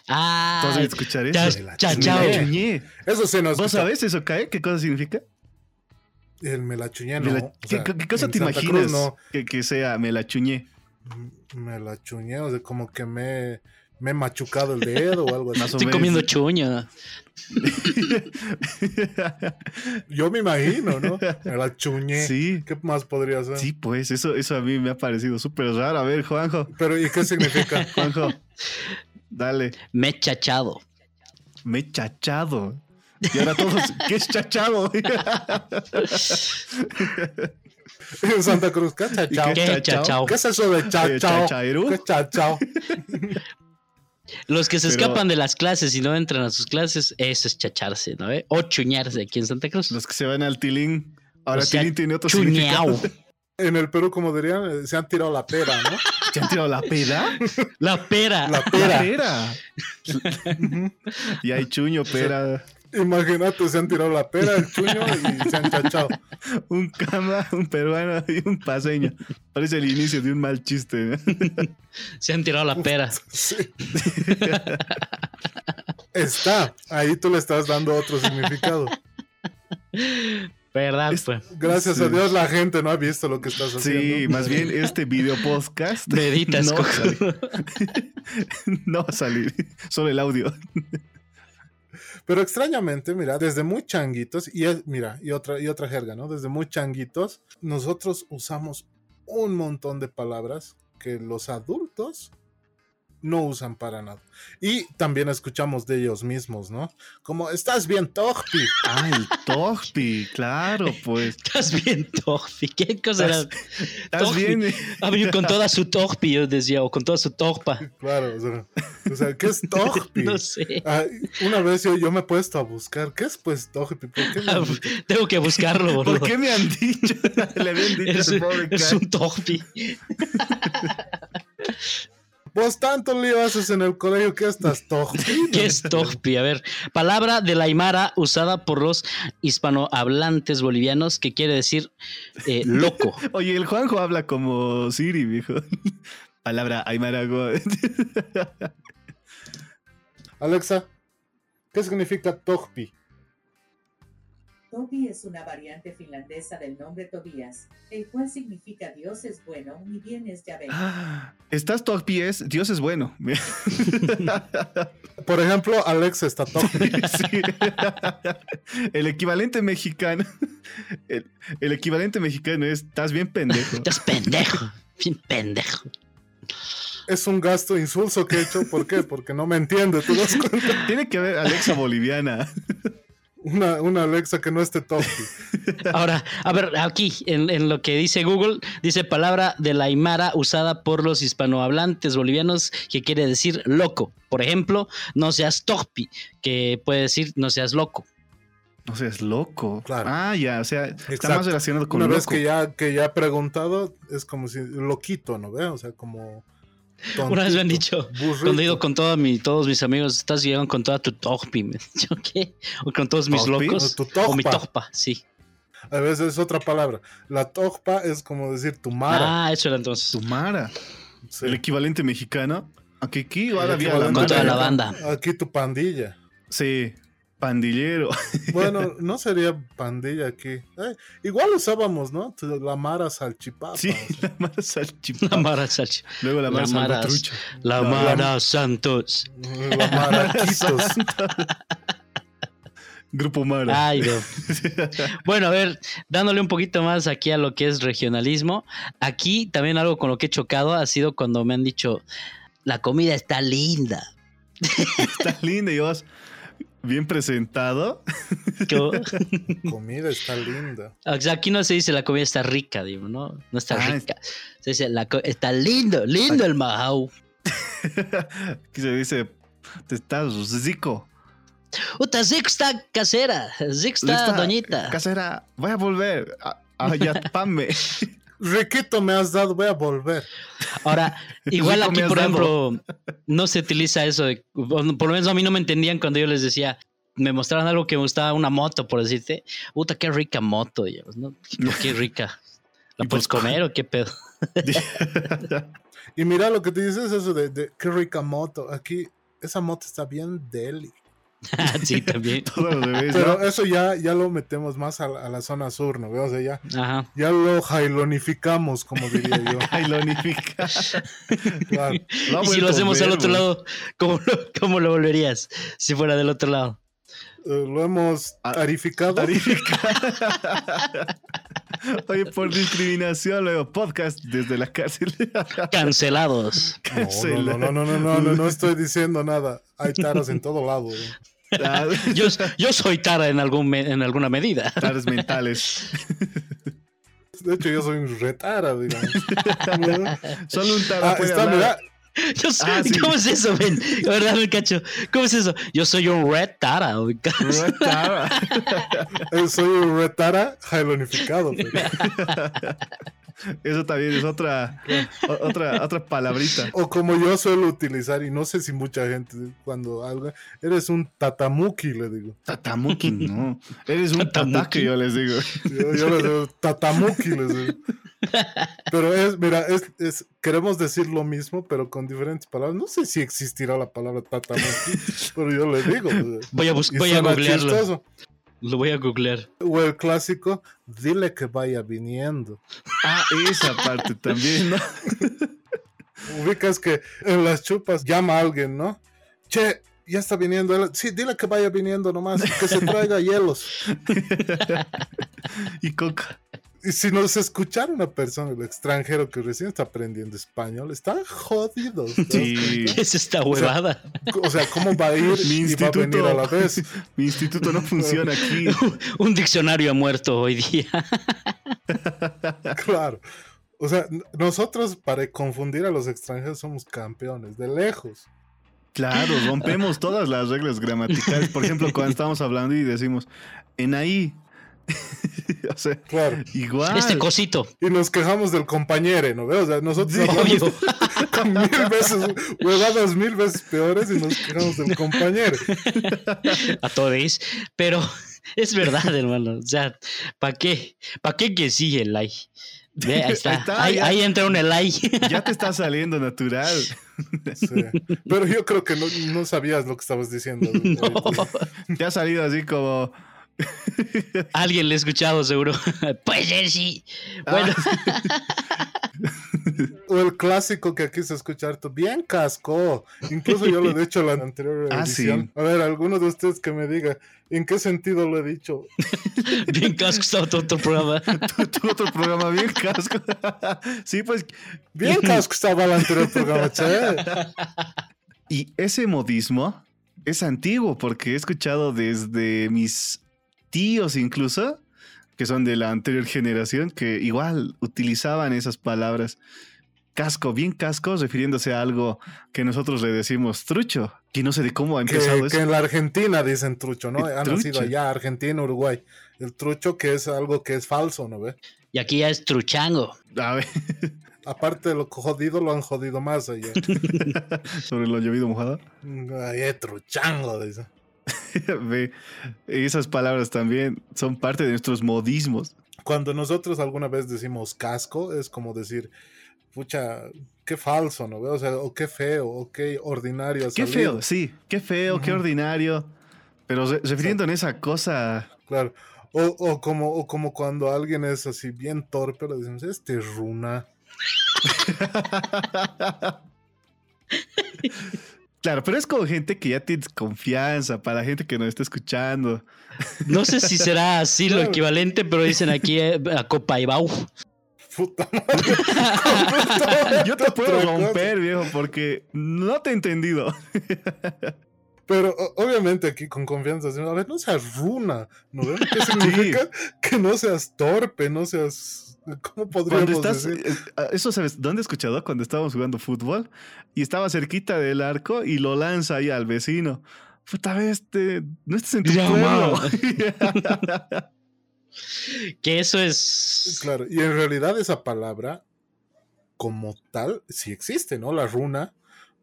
Ah, ¿Todos escuchar eso? ya- Me la ya- Me chao. la chuñé. Eso se nos ¿Vos sabés eso, Cae? ¿Qué cosa significa? El me la chuñé, Me no. la- O ¿Qué, sea, qué cosa te Santa Cruz imaginas no. que, que sea me la chuñé? Me la chuñé, o sea, como que me, me he machucado el dedo o algo así. Más o estoy menos. comiendo chuño. Yo me imagino, ¿no? Me la chuñé. Sí. ¿Qué más podría ser? Sí, pues eso, eso a mí me ha parecido súper raro. A ver, Juanjo, Pero ¿y qué significa? Juanjo, dale. Me he chachado. Me he chachado. Y ahora todos, ¿qué es chachado? en Santa Cruz, ¿qué es chachao? ¿Y ¿Qué chachao? chachao? ¿Qué es eso de chachao? ¿Qué es chachao? Los que se Pero- escapan de las clases y no entran a sus clases, eso es chacharse, ¿no? eh? O chuñarse aquí en Santa Cruz. Los que se van al Tilín. Ahora O sea, Tilín tiene otro chuñao. significado. En el Perú, como dirían, eh, se han tirado la pera, ¿no? ¿Se han tirado la peda? La pera. La La pera. pera. Ujú. Y hay chuño, pera. Imagínate, se han tirado la pera, el chuño y se han chachado. Un cama, un peruano y un paseño. Parece el inicio de un mal chiste. ¿no? Se han tirado la pera. Sí. Está, ahí tú le estás dando otro significado. ¿Verdad? Es- pues? Gracias Sí. a Dios la gente no ha visto lo que estás haciendo. Sí, más bien este video podcast Meditas, no, va a Coco. salir. no va a salir, solo el audio. Pero extrañamente, mira, desde muy changuitos, y es, mira, y otra, y otra jerga, ¿no? Desde muy changuitos, nosotros usamos un montón de palabras que los adultos no usan para nada. Y también escuchamos de ellos mismos, ¿no? Como, estás bien, Tojpi. Ah, el Torpi, claro, pues. Estás bien, Torpi. ¿Qué cosa era? ¿Estás bien? Ah, yo con toda su Torpi, yo decía, o con toda su Torpa. Claro, o sea, o sea, ¿qué es Tojpi? No sé. Ah, una vez yo, yo me he puesto a buscar, ¿qué es pues Tojpi? ¿Por qué me han dicho? Tengo que buscarlo, boludo. ¿Por qué me han dicho? Le habían dicho Es, al pobre es un Torpi. Vos tanto lío haces en el colegio que estás Tojpi. ¿Qué es Torpi? A ver, palabra de la Aymara usada por los hispanohablantes bolivianos que quiere decir eh, loco. Oye, el Juanjo habla como Siri, viejo. Palabra Aymara. Alexa, ¿qué significa Tojpi? Tobi es una variante finlandesa del nombre Tobías, el cual significa Dios es bueno, mi bien es Yahvé. Ah, Estás es Dios es bueno. Por ejemplo, Alexa está. Sí. El equivalente mexicano. El, el equivalente mexicano es estás bien pendejo. Estás pendejo. Bien pendejo. Es un gasto insulso que he hecho. ¿Por qué? Porque no me entiende. ¿Tú das cuenta? Tiene que haber Alexa boliviana. Una, una Alexa que no esté Tojpi. Ahora, a ver, aquí en, en lo que dice Google, dice palabra de la Aymara usada por los hispanohablantes bolivianos que quiere decir loco. Por ejemplo, no seas torpi, que puede decir no seas loco. O sea, es loco. Claro. Ah, ya, o sea, está Exacto. más relacionado con Una loco. vez que ya, que ya he preguntado, es como si loquito, ¿no ve? O sea, como. Una vez me han dicho, burrito. cuando he ido con toda mi, todos mis amigos, estás llegando con toda tu torpi. Me han dicho, ¿qué? O con todos mis locos. O tu O mi tojpa. torpa, sí. A veces es otra palabra. La tojpa es como decir tu mara. Ah, eso era entonces. Sumara. Sí. El equivalente mexicano. Aquí la equivalente Con toda la mara. banda. Aquí tu pandilla. Sí, pandillero. Bueno, no sería pandilla aquí. Eh, igual usábamos, ¿no? La mara salchipapa. Sí, o sea, la Mara Salchipapa. La Mara Salchi- Luego la Mara La Mara-. La La- Mara Santos. la mara quitos. Grupo Mara. Ay, no. Bueno, a ver, dándole un poquito más aquí a lo que es regionalismo. Aquí también algo con lo que he chocado ha sido cuando me han dicho, la comida está linda. Está linda y vos bien presentado. Yo- Comida está linda. o sea, aquí no se dice la comida está rica, digo, ¿no? No está Ah, rica. Se dice, la está lindo, lindo el majau. Aquí se dice, te estás zico. Uta, Zic está casera, Zic está doñita. Casera, voy a volver a, a Yatpame. Riquito me has dado, voy a volver. Ahora, igual aquí, por ejemplo, no se utiliza eso. de- por lo menos a mí no me entendían cuando yo les decía, me mostraban algo que me gustaba, una moto, por decirte. Puta, qué rica moto. Y yo, ¿no? ¿Por qué rica? ¿La puedes pues, comer o qué pedo? Y mira lo que te dices, eso de, de qué rica moto. Aquí, esa moto está bien deli. Sí, también. Todos los bebés, Pero ¿no? eso ya, ya lo metemos más a, la- a la zona sur, ¿no? veo? O sea, ya, Ajá. ya lo jailonificamos, como diría yo. Ay, lo unifica. Claro. Y si lo hacemos al otro lado, ¿cómo lo, ¿cómo lo volverías? Si fuera del otro lado. Eh, lo hemos Ah, tarificado. Tarifica. Oye, por discriminación, luego podcast desde la cárcel. Cancelados. No, no, no, no, no, no, no, no estoy diciendo nada. Hay taras en todo lado. ¿eh? Yo, yo soy Tara en, algún me- en alguna medida. Tares mentales. De hecho, yo soy un retara, digamos. Solo un tara Ah, puede está, hablar. Yo soy- Ah, sí. ¿Cómo es eso, ven? La verdad, me cacho. ¿Cómo es eso? Yo soy un red Tara. ubicas. Tara. soy un retara jailonificado. pues. Eso también es otra, otra, otra palabrita. O como yo suelo utilizar, y no sé si mucha gente cuando algo, eres un tatamuki, le digo. Tatamuki, no. Eres un Tatamuki. yo les digo. Yo, yo les digo tatamuki, les digo. Pero es, mira, es, es- queremos decir lo mismo, pero con diferentes palabras. No sé si existirá la palabra tatamuki, pero yo le digo. Voy a, bus- y voy a googlearlo. chistoso. Lo voy a googlear. O el clásico, dile que vaya viniendo. Ah, esa parte también, ¿no? Ubicas que en las chupas llama a alguien, ¿no? Che, ya está viniendo. él. Sí, dile que vaya viniendo nomás, que se traiga hielos. y coca. Y si nos escuchara una persona, el extranjero que recién está aprendiendo español, está jodido. Sí. ¿Qué es esta huevada? O sea, ¿cómo va a ir Mi y va a venir instituto, a la vez? mi instituto no funciona aquí. Un diccionario ha muerto hoy día. Claro. O sea, nosotros para confundir a los extranjeros somos campeones, de lejos. Claro, rompemos todas las reglas gramaticales. Por ejemplo, cuando estamos hablando y decimos en ahí. o sea, Claro. igual. Este cosito. Y nos quejamos del compañero, ¿no? O sea, nosotros Obvio. con mil veces, huevadas mil veces peores y nos quejamos del compañero. a todos, pero es verdad, hermano. O sea, ¿para qué? ¿Para qué que sigue el like? Ve, ahí está. Ahí está, ahí, ya. ahí entra un like. Ya te está saliendo natural. Sí. Pero yo creo que no, no sabías lo que estabas diciendo. Te ha salido así como. Alguien le ha escuchado, seguro. Puede ser, sí. Bueno, O el clásico que aquí se escucha harto, bien casco. Incluso yo lo he dicho en la anterior Ah, edición. sí. A ver, alguno de ustedes que me diga en qué sentido lo he dicho. bien casco estaba todo otro programa. tu, tu otro programa bien casco. sí, pues. Bien casco estaba el anterior programa, che. Y ese modismo es antiguo porque he escuchado desde mis tíos incluso, que son de la anterior generación, que igual utilizaban esas palabras. Casco, bien casco, refiriéndose a algo que nosotros le decimos trucho. Que no sé de cómo ha Que, empezado que eso. en la Argentina dicen trucho, ¿no? Han nacido allá, Argentina, Uruguay. El trucho que es algo que es falso, ¿no ve? Y aquí ya es truchango. A ver, Aparte de lo jodido, lo han jodido más allá. sobre lo llovido mojado. Ay, eh, truchango, dice. Ve, esas palabras también son parte de nuestros modismos. Cuando nosotros alguna vez decimos casco, es como decir, pucha, qué falso, ¿no? O sea, o qué feo, o qué ordinario. Qué salido. feo, sí, qué feo, qué ordinario. Pero re- refiriendo en esa cosa Claro. O, o como, o como cuando alguien es así bien torpe, le decimos, este runa. Claro, pero es como gente que ya tienes confianza, para gente que nos está escuchando. No sé si será así lo equivalente, pero dicen aquí eh, a Copaibau. Puta madre. Yo te puedo romper, viejo, porque no te he entendido. Pero obviamente aquí con confianza a ver, no seas runa, ¿no? ¿Qué significa? Que no seas torpe, no seas... ¿Cómo Cuando podríamos estás, decir? eh, eso sabes, ¿dónde he escuchado? Cuando estábamos jugando fútbol y estaba cerquita del arco y lo lanza ahí al vecino. Puta vez, te- no estás en tu Ya, pueblo. Que eso es. Claro, y en realidad esa palabra como tal sí existe, ¿no? La runa,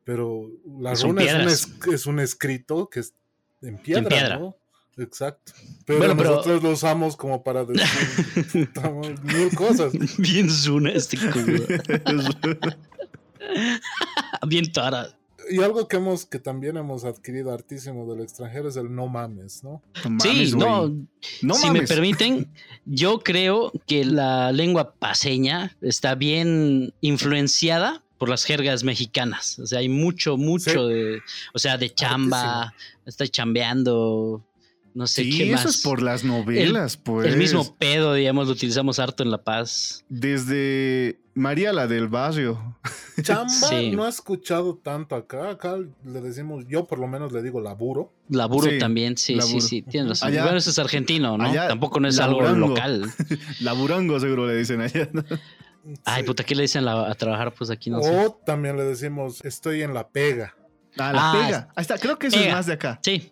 pero la Son runa es un, piedras. es, es un escrito que es en piedra, piedra. ¿no? Exacto. Pero Bueno, pero- nosotros lo usamos como para decir mil cosas. Bien zuna este culo. Bien tara. Y algo que hemos, que también hemos adquirido hartísimo del extranjero es el no mames, ¿no? No Sí, mames, no. No si mames. me permiten, yo creo que la lengua paseña está bien influenciada por las jergas mexicanas. O sea, hay mucho, mucho Sí. de, o sea, de chamba, está chambeando, no sé Sí, qué más. eso es por las novelas, pues. El mismo pedo, digamos, lo utilizamos harto en La Paz. Desde María la del barrio. Chamba Sí. no he escuchado tanto acá. Acá le decimos, yo por lo menos le digo laburo. Laburo Sí, también, sí, laburo. sí, sí, tienes razón. Allá- bueno, eso es argentino, ¿no? allá, Tampoco no es algo local. Laburango seguro le dicen allá. ¿no? Ay, puta, ¿qué le dicen la- a trabajar? Pues aquí no sé. O también le decimos, estoy en la pega. Ah, la Ah, pega. Ahí está, creo que eso es más de acá. Sí,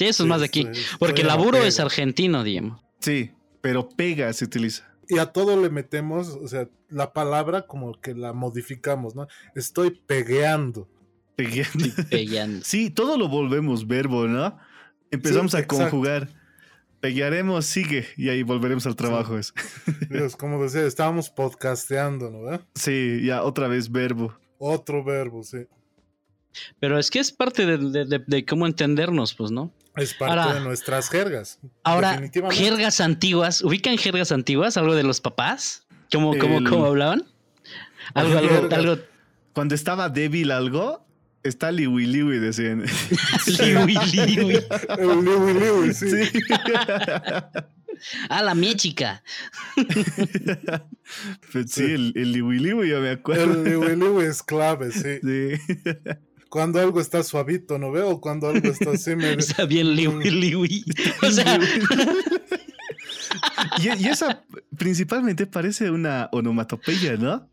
sí, eso Sí, es más de aquí. Porque laburo pega. es argentino, digamos. Sí, pero pega se utiliza. Y a todo le metemos, o sea, la palabra como que la modificamos, ¿no? Estoy pegueando. Pegueando. Pegando. Sí, todo lo volvemos verbo, ¿no? Empezamos Sí, a exacto. conjugar. Peguearemos, sigue, y ahí volveremos al trabajo. es. Es como decía, estábamos podcasteando, ¿no? ve? Sí, ya otra vez verbo. Otro verbo, sí. Pero es que es parte de, de- de- de cómo entendernos, pues, ¿no? Es parte Ahora- de nuestras jergas. Ahora, jergas antiguas, ¿ubican jergas antiguas? ¿Algo de los papás? ¿Cómo, cómo, El- cómo hablaban? Algo, algo, algo. Cuando estaba débil algo, está liwi liwi, decían. liwi, liwi. El liwi liwi, sí. Sí. Ah, la miechica. Pues sí, el, el liwi liwi, yo me acuerdo. El liwi liwi es clave, sí. Sí. Cuando algo está suavito, ¿no veo? Cuando algo está así medio... Está bien liwi, liwi. O sea, Y, y esa principalmente parece una onomatopeya, ¿no?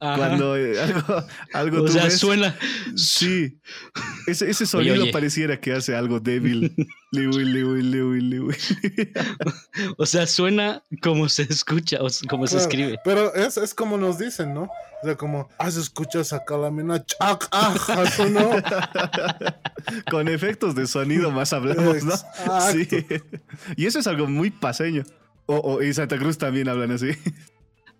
ajá. Cuando eh, algo, algo o tú sea, ves- suena. Sí. Ese, ese sonido oye. pareciera que hace algo débil. Liwi, liwi, liwi, liwi. O sea, suena como se escucha o como se escribe. Pero es, es como nos dicen, ¿no? O sea, como, has escuchas acá la mina, chac, ah, eso no. Con efectos de sonido más hablamos, ¿no? Exacto. Sí. Y eso es algo muy paseño. O, o en Santa Cruz también hablan así.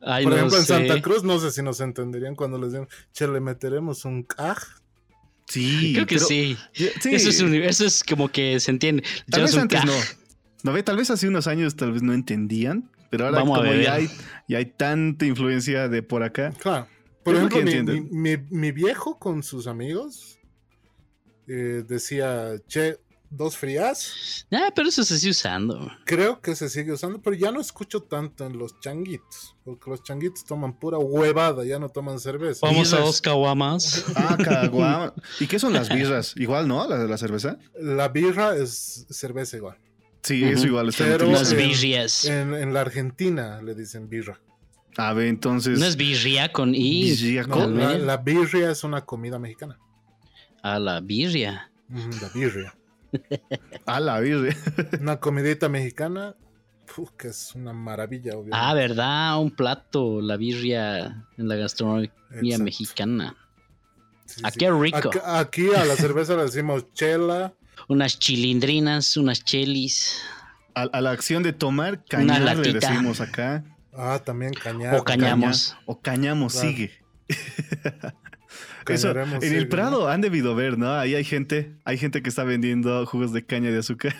Ay, Por no ejemplo, en. Santa Cruz, no sé si nos entenderían cuando les digan, che, le meteremos un caj. Sí. Creo que pero- sí. Sí. Eso, es un- eso es como que se entiende. Tal vez un antes no. No tal vez hace unos años tal vez no entendían, pero ahora Vamos como ya hay, ya hay tanta influencia de por acá. Claro. Por ejemplo, mi, mi- mi- viejo con sus amigos eh, decía, che, dos frías. Ah, pero eso se sigue usando. Creo que se sigue usando, pero ya no escucho tanto en los changuitos, porque los changuitos toman pura huevada, ya no toman cerveza. Vamos a dos caguamas. Ah, caguama. ¿Y qué son las birras? Igual, ¿no? La, la cerveza. La birra es cerveza igual. Sí, Ujú. eso igual está Pero. Las birrias. En, en la Argentina le dicen birra. A ver, entonces. No es birria con I. Birria No, al la, birria es una comida mexicana. A la birria. La birria. A la birria. Una comidita mexicana, uf, que es una maravilla, obviamente. Ah, ¿verdad? Un plato, la birria en la gastronomía Exacto. mexicana. Sí, Ah, sí. qué rico. Aquí, aquí a la cerveza le decimos chela. Unas chilindrinas, unas chelis. A, a la acción de tomar, Una cañar le latita. decimos acá. Ah, también cañar. O cañamos. Caña- o cañamos, Claro. sigue. Eso, en el ¿no? Prado han debido ver, ¿no? Ahí hay gente, hay gente que está vendiendo jugos de caña de azúcar.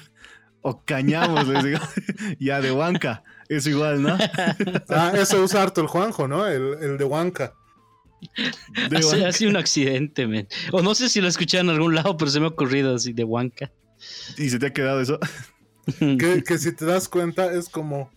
O cañamos, les digo. ya de Huanca. Es igual, ¿no? Ah, eso usa harto el Juanjo, ¿no? El, el de Huanca. De Hace, Huanca. hace un accidente, men. O no sé si lo escuché en algún lado, pero se me ha ocurrido así de Huanca. Y se te ha quedado eso. Que, que si te das cuenta es como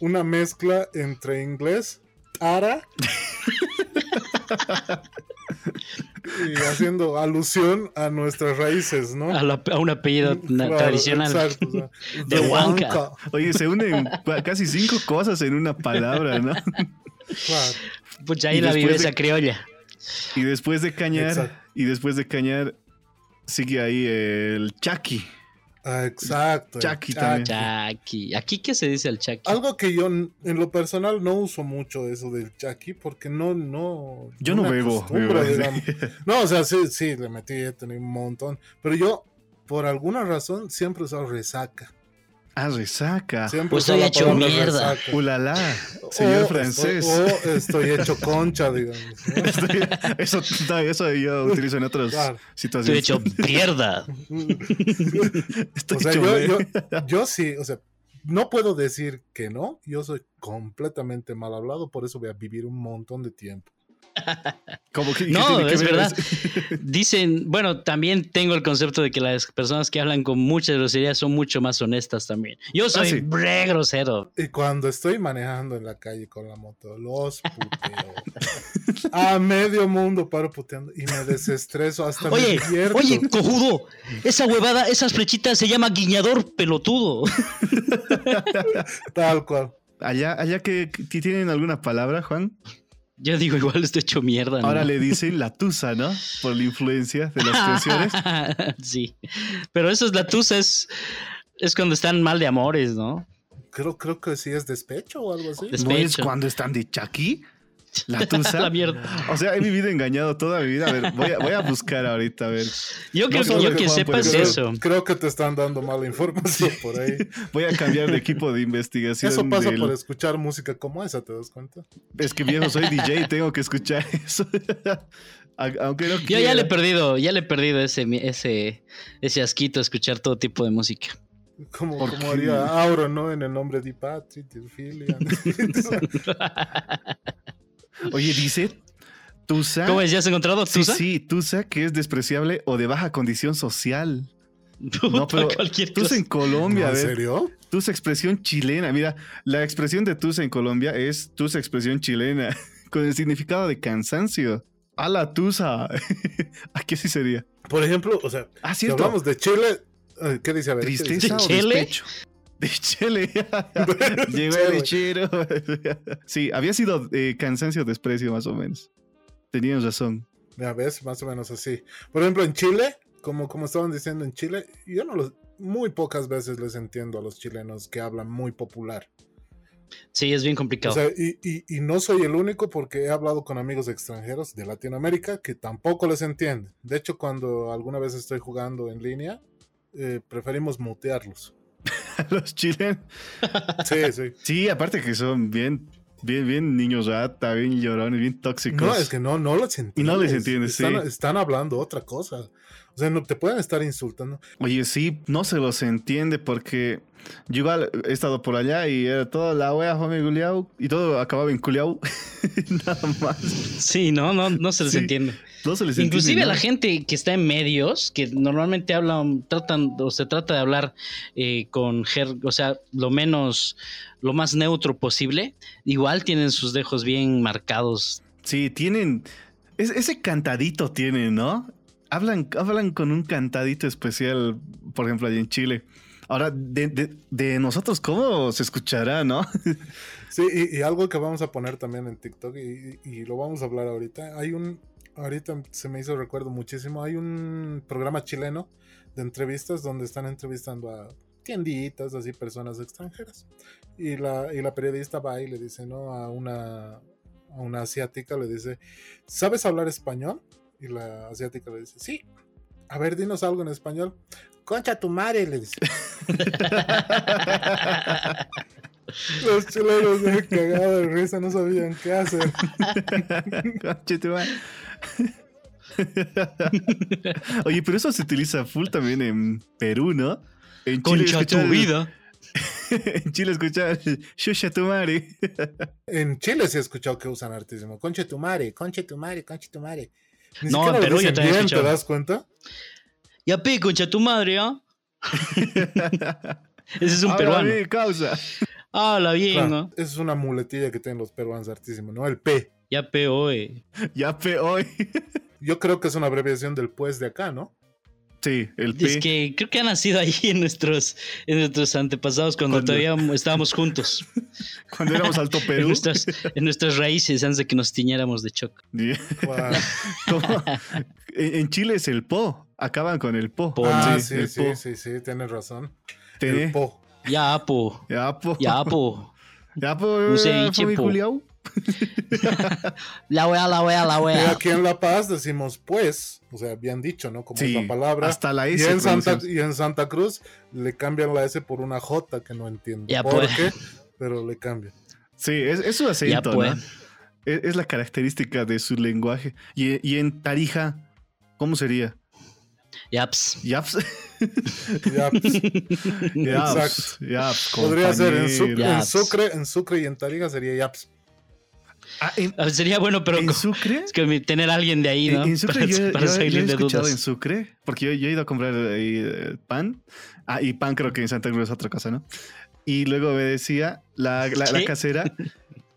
una mezcla entre inglés, ara, y haciendo alusión a nuestras raíces, ¿no? A, la- a un apellido Claro, tradicional. exacto, o sea, De Huanca. Oye, se unen casi cinco cosas en una palabra, ¿no? Pues ahí Y la viveza de- criolla. Y después de cañar, Exacto. y después de cañar, sigue ahí el chaki. Ah, exacto. Chaki Chaki. también. Chaki. ¿Aquí qué se dice al chaki? Algo que yo en lo personal no uso mucho eso del chaki porque no, no. Yo no bebo. No, o sea, sí, sí, le metí, he tenido un montón. Pero yo, por alguna razón, siempre he usado resaca. Ah, resaca. Siempre Pues estoy hecho mierda. resaca. Ulala, señor O francés. Estoy, o estoy hecho concha, digamos. ¿no? Estoy- eso, yo utilizo en otras Claro. Estoy situaciones. hecho mierda. Estoy O sea, hecho yo, yo, yo sí, o sea, no puedo decir que no. Yo soy completamente mal hablado, por eso voy a vivir un montón de tiempo. Como que- ¿qué No, que es ver verdad. eso? Dicen, bueno, también tengo el concepto de que las personas que hablan con mucha grosería son mucho más honestas también. Yo soy sí. re grosero. Y cuando estoy manejando en la calle con la moto, los puteo. A medio mundo paro puteando y me desestreso hasta me Oye, divierto. oye, cojudo, esa huevada, esas flechitas se llama guiñador pelotudo. Tal cual. Allá, allá que, que tienen alguna palabra, Juan. Yo digo, igual estoy hecho mierda. ¿no? Ahora le dicen la tusa, ¿no? Por la influencia de las canciones. sí, pero eso es la tusa, es, es cuando están mal de amores, ¿no? Creo, creo que sí es despecho o algo así. Des- ¿No es Despecho. cuando están de Chucky? La tusa. la mierda. O sea, he vivido engañado toda mi vida. A ver, voy a, voy a buscar ahorita, a ver. Yo creo que, yo que que Juan sepas eso. Creo que te están dando mala información por ahí. Voy a cambiar de equipo de investigación. Eso pasa del- por escuchar música como esa, ¿te das cuenta? Es que viejo, soy DJ y tengo que escuchar eso. Aunque no Yo ya le he perdido, ya le he perdido ese, ese, ese asquito a escuchar todo tipo de música. Como, ¿Por como haría Auro, ¿no? En el nombre de Patrick, de Ophelia. Oye, dice Tusa. ¿Cómo es? ¿Ya has encontrado Sí, Tusa? sí, Tusa, que es despreciable o de baja condición social. Puta, No, pero cualquier Tusa cosa. en Colombia, ¿No, a ¿En serio? Tusa expresión chilena. Mira, la expresión de Tusa en Colombia es Tusa expresión chilena, con el significado de cansancio. A la Tusa. Aquí así sería. Por ejemplo, o sea, Ah, si cierto. hablamos de Chile, eh, ¿qué dice? A ver. Tristeza ¿De o Chile? despecho. De Chile. Llegó el chiro. sí, había sido eh, cansancio o desprecio, más o menos. Tenías razón. Ya ves, más o menos así. Por ejemplo, en Chile, como, como estaban diciendo en Chile, yo no los, muy pocas veces les entiendo a los chilenos que hablan muy popular. Sí, es bien O complicado. sea, y, y- y no soy el único porque he hablado con amigos extranjeros de Latinoamérica que tampoco les entienden. De hecho, cuando alguna vez estoy jugando en línea, eh, preferimos mutearlos. Los chilenos. Sí, sí. Sí, aparte que son bien, bien, bien niños rata, bien llorones, bien tóxicos. No, es que no, no los entiendes. Y no les entiendes, están, sí. están hablando otra cosa. O sea, no te pueden estar insultando. Oye, sí, no se los entiende porque yo igual he estado por allá y era toda la wea fue guliao y todo acababa en culiao. Nada más. Sí, no, no, no se les Sí. entiende. No se les Inclusive entiende la gente que está en medios, que normalmente hablan, tratan, o se trata de hablar eh, con, ger- o sea, lo menos, lo más neutro posible, igual tienen sus dejos bien marcados. Sí, tienen. es- ese cantadito tienen, ¿no? Hablan, hablan con un cantadito especial, por ejemplo, allá en Chile. Ahora, de, de- nosotros, ¿cómo se escuchará, no? Sí, y, y algo que vamos a poner también en TikTok y, y lo vamos a hablar ahorita. Hay un, ahorita se me hizo recuerdo muchísimo, hay un programa chileno de entrevistas donde están entrevistando a tienditas, así personas extranjeras. Y la, y la periodista va y le dice, ¿no? A una, a una asiática le dice, ¿sabes hablar español? Y la asiática le dice, sí. A ver, dinos algo en español. Concha tu madre, le dice. Los chilenos de cagada de risa no sabían qué hacer. Conche tu madre. Oye, pero eso se utiliza full también en Perú, ¿no? En Concha tu vida. en Chile escuchar Shusha tu madre. En Chile sí he escuchado que usan hartísimo. Conche tu madre, conche tu madre, conche tu madre. Ni No, en Perú yo también bien, ¿te das cuenta? Ya pe, concha tu madre, ¿ah? Ese es un peruano. mi causa. Habla bien, Claro, ¿no? esa es una muletilla que tienen los peruanos hartísimo, ¿no? El P. Ya pe, oe. Ya pe hoy. Yo creo que es una abreviación del pues de acá, ¿no? Sí, el P. Es que creo que ha nacido ahí en nuestros, en nuestros antepasados cuando, Cuando- todavía estábamos juntos. Cuando éramos Alto En Perú. nuestras, en nuestras raíces antes de que nos tiñéramos de choc. En Chile es el Po. Acaban con el Po. Po, Ah, Sí, sí, el sí, Po. sí, sí, tienes razón. Tiene- El po. Ya, po. Ya, po. Ya, po. Ya, po. Mi po. La wea, la wea, la Y wea. aquí en La Paz decimos pues, o sea, bien dicho, ¿no? Como es Sí, la palabra. hasta la y S. en, Santa, y en Santa Cruz le cambian la S por una J que no entiendo Ya, por pues. qué, pero le cambian. Sí, es, es su acento, pues. ¿no? Es, es la característica de su lenguaje. Y, y en Tarija, ¿cómo sería? Yaps. Yaps. Ya, pues, Yaps. Yaps. podría ser en, Yaps. Sucre, en Sucre y en Tarija sería Yaps. Ah, en, A ver, Sería bueno, pero en Sucre. es que tener a alguien de ahí, En, ¿no? en Sucre para yo, para yo- yo he escuchado en dudas. Sucre, porque yo, yo he ido a comprar ahí, eh, pan. Ah, y pan creo que en Santa Cruz es otra cosa, ¿no? Y luego me decía la, la, la casera,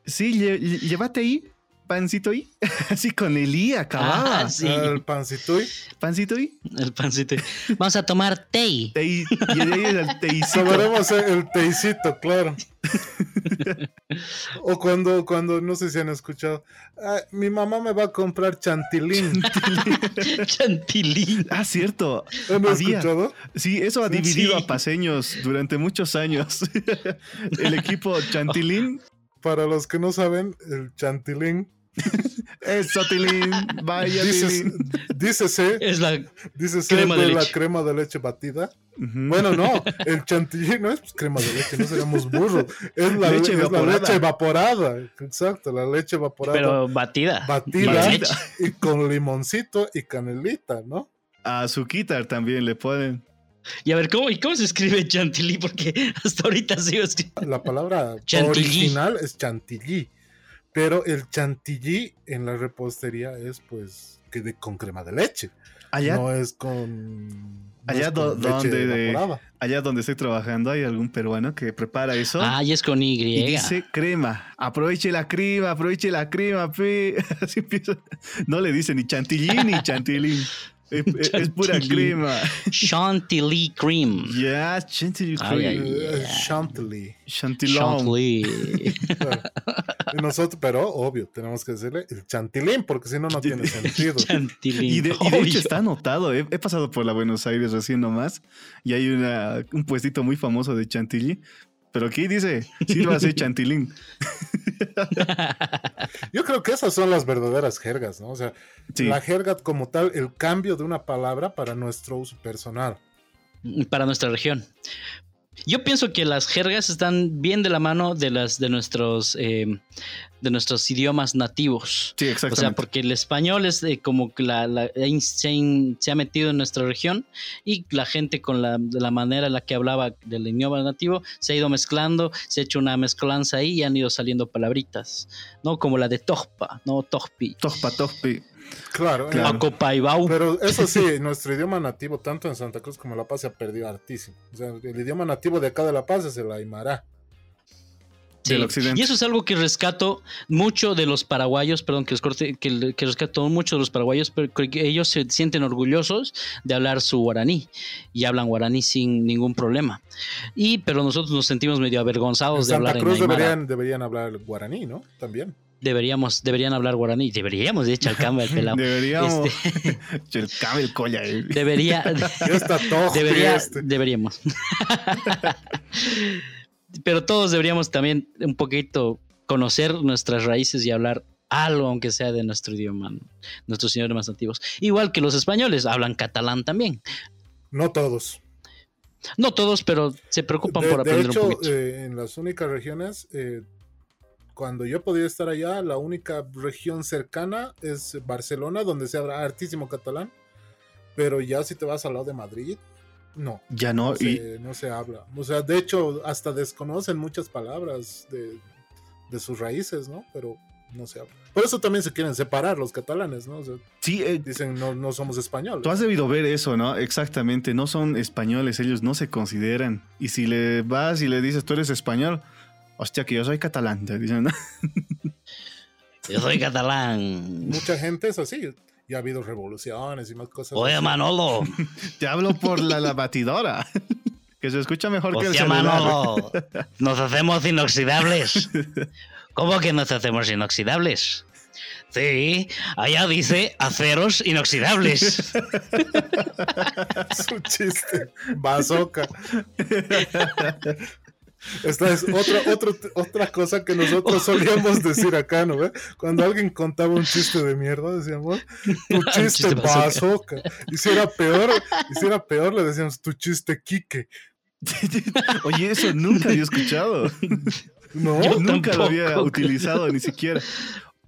sí, lle- llévate ahí, pancito ahí. Así con el I acababa. Ah, sí. El pancito y Pancito ahí. El pancito. Vamos a tomar té. Y, y de ahí el teicito. Tomaremos el teicito, claro. o cuando, cuando, no sé si han escuchado, "Ah, mi mamá me va a comprar chantilín. Chantilly. Ah, cierto. ¿Han Había. escuchado? Sí, eso ha Sí. dividido a paseños durante muchos años. el equipo Chantilín. Para los que no saben, el chantilín Eso, Tilín. Vaya, Dices, Tilín. dícese, Es la dícese crema de, de la leche. crema de leche batida. Bueno, no, el chantilly no es crema de leche, no seríamos burros. Es la Leche leche, es la evaporada. leche evaporada. Exacto, la leche evaporada. pero batida. batida y con limoncito y canelita, ¿no? A su quitar también le ponen. Y a ver, ¿cómo, ¿y cómo se escribe chantilly? Porque hasta ahorita sigo escribiendo. La palabra Chantilly. original es chantilly, pero el chantilly en la repostería es pues que de, con crema de leche, Allá, no es con, no Allá es do- con leche donde de- allá donde estoy trabajando hay algún peruano que prepara eso. Ah, y es con Y. Y dice crema, aproveche la crema, aproveche la crema, pe. Así empieza. No le dice ni chantilly ni chantilly. Es, es- es pura Chantilly. crema. Chantilly cream. Ya, chantilly cream. ay, Eh, yeah. Chantilly. Chantilly. Claro. Y nosotros, pero obvio, tenemos que decirle el chantilín, porque si no, no tiene sentido. Chantilly. Y de, y de Obvio. hecho está anotado. He, he pasado por la Buenos Aires recién nomás y hay una, un puestito muy famoso de chantilly. Pero aquí dice, sírvase chantilín. Yo creo que esas son las verdaderas jergas, ¿no? O sea, Sí. la jerga como tal, el cambio de una palabra para nuestro uso personal. para nuestra región. Yo pienso que las jergas están bien de la mano de las de nuestros eh, de nuestros idiomas nativos. Sí, O exactamente. sea, porque el español es eh, como que la, la- se, in- se ha metido en nuestra región y la gente con la, de la manera en la que hablaba del idioma nativo se ha ido mezclando, se ha hecho una mezcolanza ahí y han ido saliendo palabritas, ¿no? Como la de tojpa, ¿no? Tojpi. Topa, topi. Claro, Claro. eh, Acopaibau. pero eso sí, nuestro idioma nativo, tanto en Santa Cruz como en La Paz, se ha perdido hartísimo. O sea, el idioma nativo de acá de La Paz es el aymara. Sí, del occidente. Y eso es algo que rescato mucho de los paraguayos, perdón, que, les corte, que, que rescato mucho de los paraguayos, pero que ellos se sienten orgullosos de hablar su guaraní y hablan guaraní sin ningún problema. Y pero nosotros nos sentimos medio En avergonzados de Santa hablar Cruz en deberían, deberían hablar guaraní, ¿no? También. Deberíamos, deberían hablar guaraní. Deberíamos, de el pelado. Deberíamos. Este, El colla. eh. debería, Ya está todo. debería, este. deberíamos. Pero todos deberíamos también un poquito conocer nuestras raíces y hablar algo, aunque sea de nuestro idioma, nuestros señores más antiguos. Igual que los españoles, hablan catalán también. No todos. No todos, pero se preocupan De, por de aprender hecho, un poquito. eh, en las únicas regiones, eh, cuando yo podía estar allá, la única región cercana es Barcelona, donde se habla hartísimo catalán. Pero ya si te vas al lado de Madrid, no. Ya no. No Y, se, no se habla. O sea, de hecho, hasta desconocen muchas palabras de, de sus raíces, ¿no? Pero no se habla. Por eso también se quieren separar los catalanes, ¿no? O sea, sí, eh, dicen, no, no somos españoles. Tú has debido ver eso, ¿no? Exactamente. No son españoles, ellos no se consideran. Y si le vas y le dices, tú eres español, hostia, que yo soy catalán, te dicen, ¿no? Yo soy catalán. Mucha gente es así. Y ha habido revoluciones y más cosas. Oye, así. Manolo. Te hablo por la, la batidora. que se escucha mejor que el celular. Manolo. Nos hacemos inoxidables. ¿Cómo que nos hacemos inoxidables? Sí, allá dice aceros inoxidables. Es un chiste. Bazooka. Esta es otra, otra, otra cosa que nosotros solíamos decir acá, ¿no? ve? Cuando alguien contaba un chiste de mierda, decíamos, tu chiste bazooka. Y si era peor, y si era peor, le decíamos, tu chiste Quique. Oye, eso nunca había escuchado. No, Yo nunca lo había utilizado ni siquiera.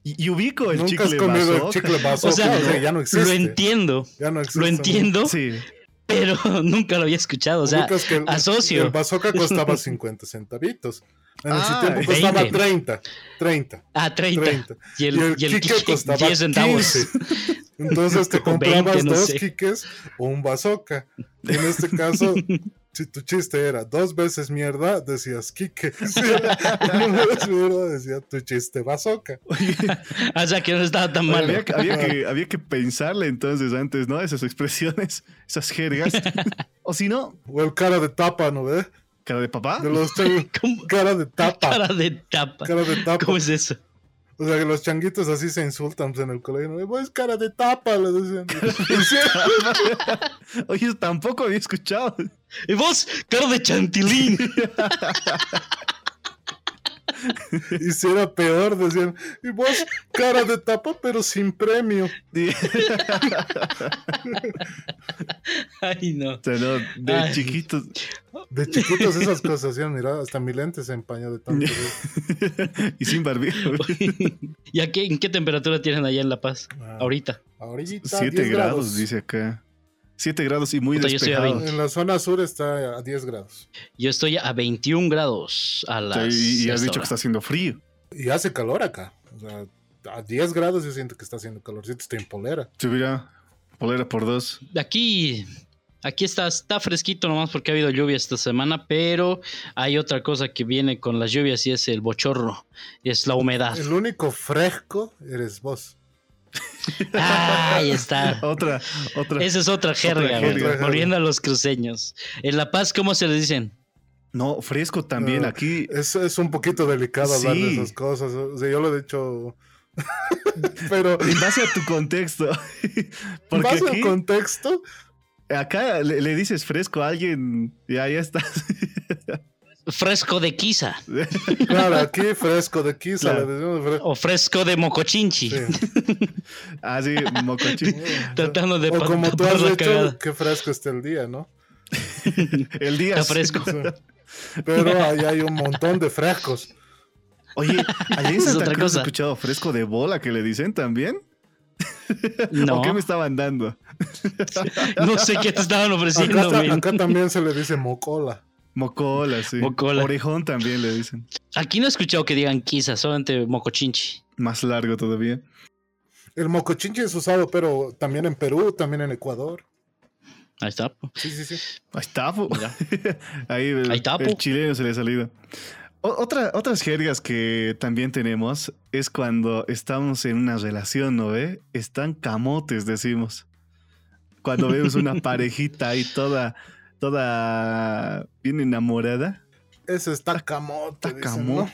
Y, y ubico el nunca has chicle el bazooka. O sea, o sea, ya no existe. Lo entiendo, ya no existe, lo ¿no? entiendo, Sí. Pero nunca lo había escuchado. O sea, el, asocio. El bazooka costaba 50 centavitos. En Ah, su tiempo costaba 20. 30. 30. ah, 30. 30. Y el, y el, y el Kike Kike, costaba 10 centavos. 15. Entonces te O comprabas 20, no dos sé. Kikes o un bazooka. Y en este caso, si tu chiste era dos veces mierda, decías Kike. Si una vez mierda, decía tu chiste bazooka. O sea, que no estaba tan malo. había, que- había que, había que pensarle entonces antes, ¿no? Esas expresiones, esas jergas. o si no, O el cara de tapa, ¿no ves? cara de papá. De los cara de tapa. Cara de tapa. Cara de tapa. ¿Cómo es eso? O sea, que los changuitos así se insultan pues, en el colegio. Es cara de tapa, le decían. Oye, tampoco había escuchado. Y vos, cara de chantilín. Y si era peor, decían, y vos, cara de tapa, pero sin premio. Sí. Ay, no. O sea, no, de Ay. chiquitos. De chiquitos esas cosas hacían, mira, hasta mi lente se empañó de tanto. y sin barbijo. ¿Y a qué, en qué temperatura tienen allá en La Paz? Ah, Ahorita. Ahorita 7 10 grados, dice acá. 7 grados y muy Puta, yo estoy a despejado. 20. En la zona sur está a 10 grados. Yo estoy a 21 grados a O las. sea, y, y has dicho que hora. está haciendo frío. Y hace calor acá. O sea, a 10 grados yo siento que está haciendo calorcito, estoy en polera. Se hubiera polera por dos. Aquí, aquí está, está fresquito nomás porque ha habido lluvia esta semana, pero hay otra cosa que viene con las lluvias y es el bochorno, y es la humedad. El único fresco eres vos. Ah, ahí está. Otra, otra. Esa es otra jerga, jerga. güey, volviendo a los cruceños. En La Paz, ¿cómo se les dicen? No, fresco también No, aquí. Es, es un poquito delicado hablar de esas cosas. O sea, yo lo he dicho. Pero En base a tu contexto. en Porque base aquí, al contexto, acá le, le dices fresco a alguien, ya, ya estás. Fresco de quiza claro, aquí fresco de quizá, Claro. le decimos fresco. o fresco de mocochinchi. Sí. ah, sí, mocochín. Tratando de O como tú has dicho, qué fresco está el día, ¿no? El día. Está fresco. Sí. Pero ahí hay un montón de frescos. Oye, allá en Es Santa otra Cruz has cosa. escuchado fresco de bola que le dicen también. No, ¿O qué me estaban dando? no sé qué te estaban ofreciendo, Acá, acá también se le dice mocola. Mocola, sí. Mocola. Orejón también le dicen. Aquí no he escuchado que digan quiza, solamente mocochinchi. Más largo todavía. El mocochinchi es usado, pero también en Perú, también en Ecuador. Ahí está. Sí, sí, sí. Ahí está. Ahí el, Ahí está, el chileno se le ha salido. O- otra, otras jergas que también tenemos es cuando estamos en una relación, ¿no ve? Están camotes, decimos. Cuando vemos una parejita ahí toda, toda bien enamorada. Ese está camote. Está dicen, ¿no? camote.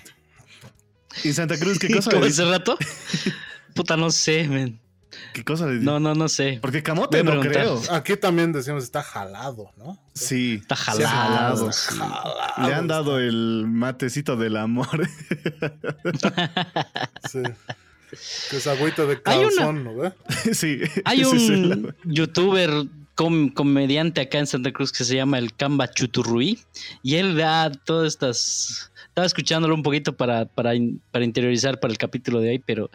¿Y Santa Cruz qué cosa ¿Cómo le hace dice? rato? Puta, no sé, men. ¿Qué cosa le dice? No, no, no sé. Porque camote no creo. Aquí también decimos está jalado, ¿no? Sí. Está jalado. sí. Jalado Le han dado está. el matecito del amor. Sí. Que es agüita de una- calzón, ¿no ve? sí. Hay ese es un youtuber com- comediante acá en Santa Cruz que se llama el Camba Chuturruí y él da todas estas... Estaba escuchándolo un poquito para, para, para interiorizar para el capítulo de hoy, pero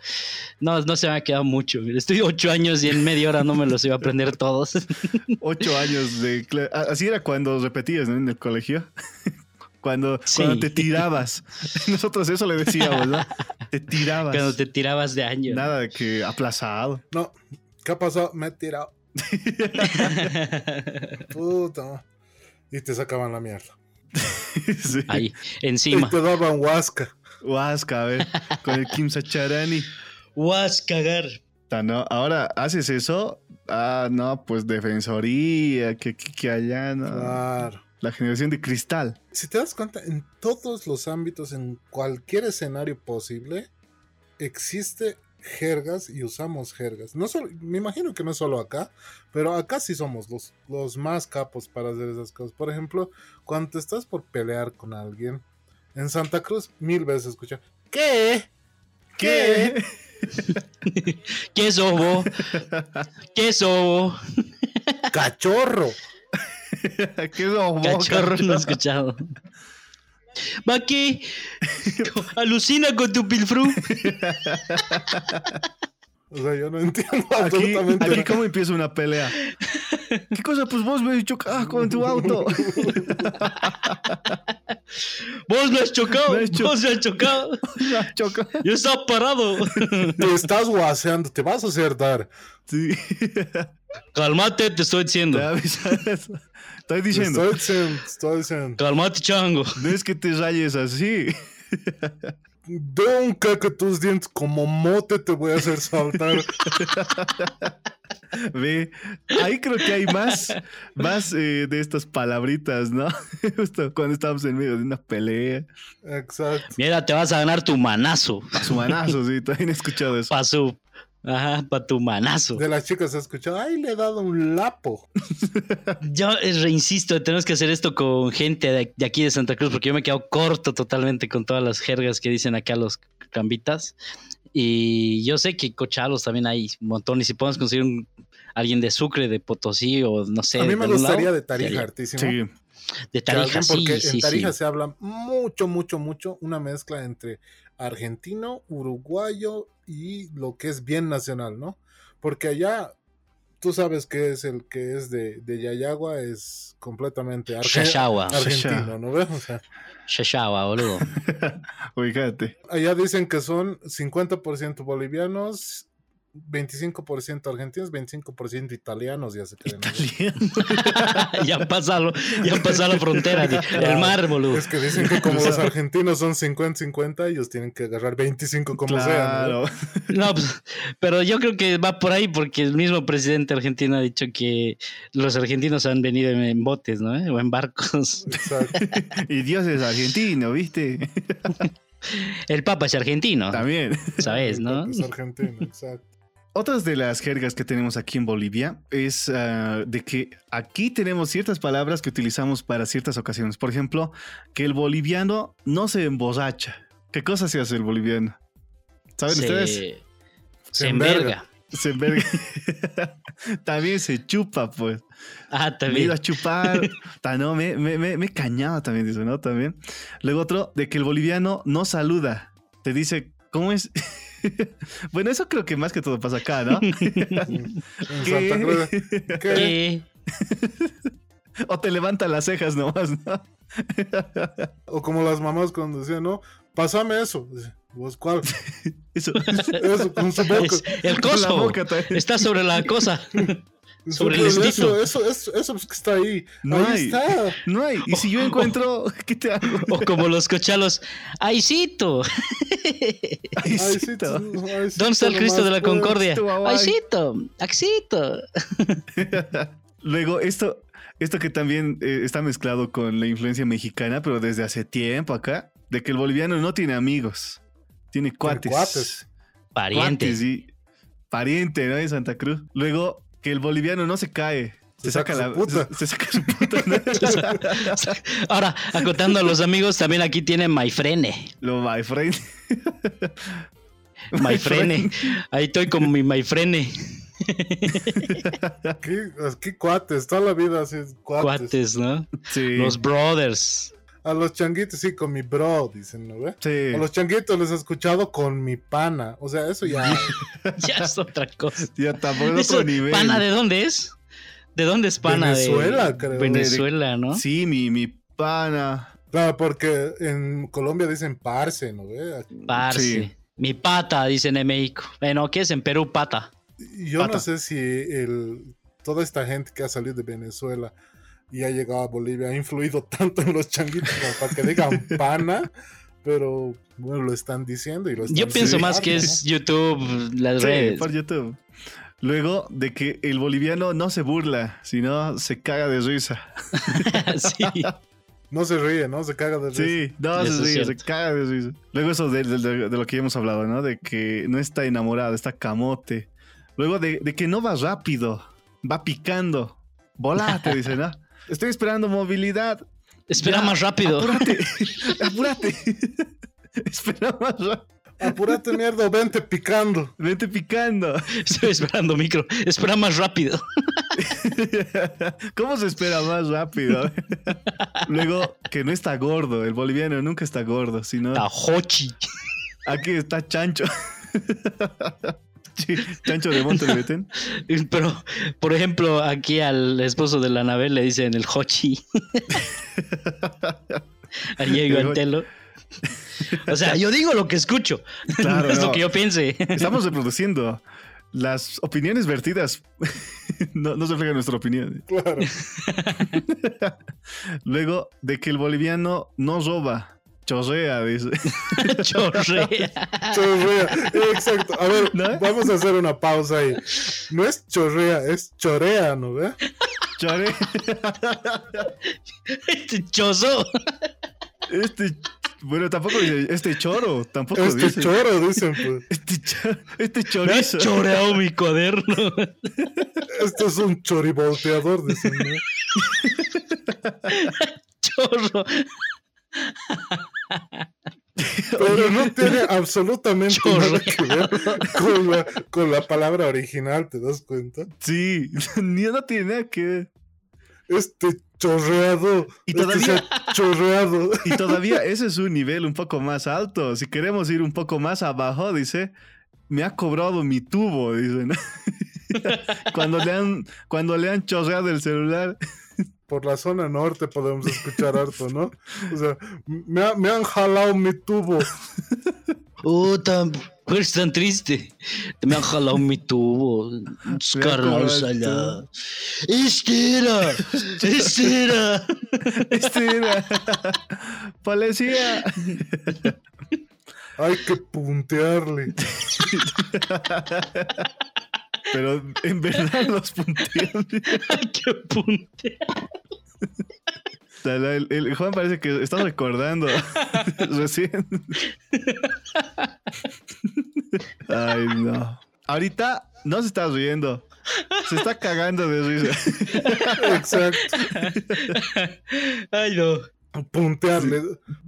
no, no se me ha quedado mucho. Estoy ocho años y en media hora no me los iba a aprender todos. Ocho años de... Así era cuando repetías ¿no? en el colegio. Cuando, Sí. cuando te tirabas. Nosotros eso le decíamos, ¿no? Te tirabas. Cuando te tirabas de año. Nada de que aplazado. No. ¿Qué ha pasado? Me he tirado. Puta. Y te sacaban la mierda. sí. Ahí, Y encima. te daban huasca. Huasca, a ver. Con el Kim Sacharani. Vas cagar. Ta, ¿no? Ahora haces eso. Ah, no, pues defensoría, que, que, que allá, ¿no? Claro. La generación de cristal. Si te das cuenta, en todos los ámbitos, en cualquier escenario posible, existe jergas y usamos jergas. No solo, me imagino que no solo acá, pero acá sí somos los, los más capos para hacer esas cosas. Por ejemplo, cuando te estás por pelear con alguien, en Santa Cruz mil veces escucha, ¿qué? ¿Qué? ¿Qué sobo? ¿Qué sobo? Cachorro. ¿Qué es eso, Cachorro no he escuchado. Va aquí. Alucina con tu pilfru. O sea, yo no entiendo Aquí, absolutamente aquí nada. cómo empieza una pelea. ¿Qué cosa? Pues vos me chocas con tu auto. Vos me has chocado. Me has cho- Vos me has chocado. Choca. Yo estaba parado. Te estás guaseando, te vas a hacer dar. Sí. Calmate, te estoy diciendo. Te avisas. Estoy diciendo. Estoy diciendo, estoy diciendo. Calmate, chango. No es que te rayes así. De un caca tus dientes como mote te voy a hacer saltar. Ve, ahí creo que hay más, más eh, de estas palabritas, ¿no? Justo cuando estamos en medio de una pelea. Exacto. Mira, te vas a ganar tu manazo. Su manazo, sí, también he escuchado eso. Pa' su, Ajá, pa' tu manazo. De las chicas he escuchado, ay, le he dado un lapo. Yo eh, reinsisto, tenemos que hacer esto con gente de, de aquí de Santa Cruz, porque yo me he quedado corto totalmente con todas las jergas que dicen acá los cambitas. Y yo sé que cochalos también hay un montón. Y si podemos conseguir un, alguien de Sucre, de Potosí o no sé. A mí me algún gustaría lado, de Tarija, sería- hartísimo. Sí, De Tarija, sí, porque sí, en Tarija sí. se habla mucho, mucho, mucho, una mezcla entre argentino, uruguayo y lo que es bien nacional, ¿no? Porque allá, tú sabes que es el que es de, de Yayagua, es completamente arge- Shashawa. argentino, ¿no ves? O sea, Shashawa, boludo. Ubícate. allá dicen que son 50% bolivianos, 25% argentinos, 25% italianos, ya se creen. ¿no? Italiano. ya han pasado, ya han pasado la frontera, el mar, boludo. Es que dicen que como los argentinos son 50-50, ellos tienen que agarrar 25 como sea. ¿no? Claro. No, pues, pero yo creo que va por ahí porque el mismo presidente argentino ha dicho que los argentinos han venido en, en botes, ¿no? O en barcos. Exacto. Y Dios es argentino, ¿viste? El Papa es argentino, También. ¿sabes, no? Es argentino, exacto. Otras de las jergas que tenemos aquí en Bolivia es ah, de que aquí tenemos ciertas palabras que utilizamos para ciertas ocasiones. Por ejemplo, que el boliviano no se emborracha. ¿Qué cosa se hace el boliviano? ¿Saben ustedes? Se, enverga. Se enverga. también se chupa, pues. Ah, Me también. iba a chupar. No, me, me, me, me cañaba también, dice, ¿no? También. Luego otro, de que el boliviano no saluda. Te dice, ¿cómo es? bueno, eso creo que más que todo pasa acá, ¿no? En Santa Cruz. ¿Qué? ¿Qué? o te levanta las cejas nomás, ¿no? O como las mamás cuando decían, no, pásame eso. ¿Vos cuál? Eso. Eso, con su boca. Es el coso. Está sobre la cosa. Sobre el eso, esquito. eso, eso, eso es que está ahí. No ahí hay. está. No hay. Y si yo encuentro, ¿qué te hago? O como los cochalos. ¡Aicito! Sí, ¿Dónde está el Cristo de la. Concordia? ¡Aicito! ¡Axito! Luego, esto, esto que también eh, está mezclado con la influencia mexicana, pero desde hace tiempo acá, de que el boliviano no tiene amigos, tiene cuates. cuates. Pariente. Cuates, y pariente, ¿no? De Santa Cruz. Luego, que el boliviano no se cae. Se, Se saca, saca la su puta. Se, se saca su puta. Ahora, acotando a los amigos, también aquí tiene Maifrene. Lo my friend. Maifrene. Ahí estoy como mi Maifrene. ¿Qué, qué cuates? Toda la vida así es cuates. Cuates, ¿no? Sí. Los brothers. A los changuitos sí, con mi bro, dicen, ¿no ve? Sí. A los changuitos les he escuchado con mi pana. O sea, eso ya. Ya es otra cosa. Ya tampoco es otro nivel. ¿Pana de dónde es? ¿De dónde es pana? De- Venezuela, creo. Venezuela, ¿no? Sí, mi, mi pana. Claro, porque en Colombia dicen parce, ¿no ve? Parce. Sí. Mi pata, dicen en México. Bueno, ¿qué es en Perú? Pata. Yo Pata. no sé si el, toda esta gente que ha salido de Venezuela y ha llegado a Bolivia ha influido tanto en los changuitos como para que digan pana, pero bueno, lo están diciendo y lo están Yo pienso más que es YouTube, las Sí, redes. por YouTube. Luego de que el boliviano no se burla, sino se caga de risa. sí. ¿no? Se ríe, ¿no? Se caga de risa. Sí, no, se, ríe, se caga de risa. Luego eso de, de- de- de lo que ya hemos hablado, ¿no? De que no está enamorado, está camote. Luego de, de que no va rápido, va picando. Volate, dice, ¿no? Estoy esperando movilidad. Espera Ya, más rápido. Apúrate, apúrate. Espera más rápido. Apúrate, mierda, vente picando. Vete picando. Estoy esperando micro. Espera más rápido. ¿Cómo se espera más rápido? Luego, que no está gordo. El boliviano nunca está gordo, sino Tajochi. aquí está chancho. Sí, chancho de Monte le meten. Pero, por ejemplo, aquí al esposo de la Anabel le dicen el Hochi. A Diego Antelo. O sea, yo digo lo que escucho. Claro, no es no. lo que yo piense. Estamos reproduciendo. Las opiniones vertidas no, no se refleja nuestra opinión. Claro. Luego, de que el boliviano no roba, chorrea, dice. Chorrea. Chorrea. Exacto. A ver, ¿No? vamos a hacer una pausa ahí. No es chorrea, es chorea, ¿no ve? Chorea. Este chozo. Este Bueno, tampoco dice este choro, tampoco Este dice. choro, dicen, pues. Este, cho- este Me has chorizo. choreado mi cuaderno. Este es un chorivolteador, dicen, ¿no? Chorro. Pero no tiene absolutamente Chorro. nada que ver con la, con la palabra original, ¿te das cuenta? Sí, ni no tiene nada que ver. Este chorreado. Y este todavía- ha chorreado. Y todavía ese es un nivel un poco más alto. Si queremos ir un poco más abajo, dice, me ha cobrado mi tubo, dice. cuando, le han, cuando le han chorreado el celular. Por la zona norte podemos escuchar harto, ¿no? O sea, me, ha- me han jalado mi tubo. Oh, tan, eres tan triste. Me han jalado mi tubo. El allá. Este era. Este era. Este era. Policía. Hay que puntearle. Pero en verdad los puntean. Ay, qué punte. El, el Juan parece que está recordando recién. Ay, no. Ahorita no se está riendo. Se está cagando de risa. Exacto. Ay, no. Puntearle.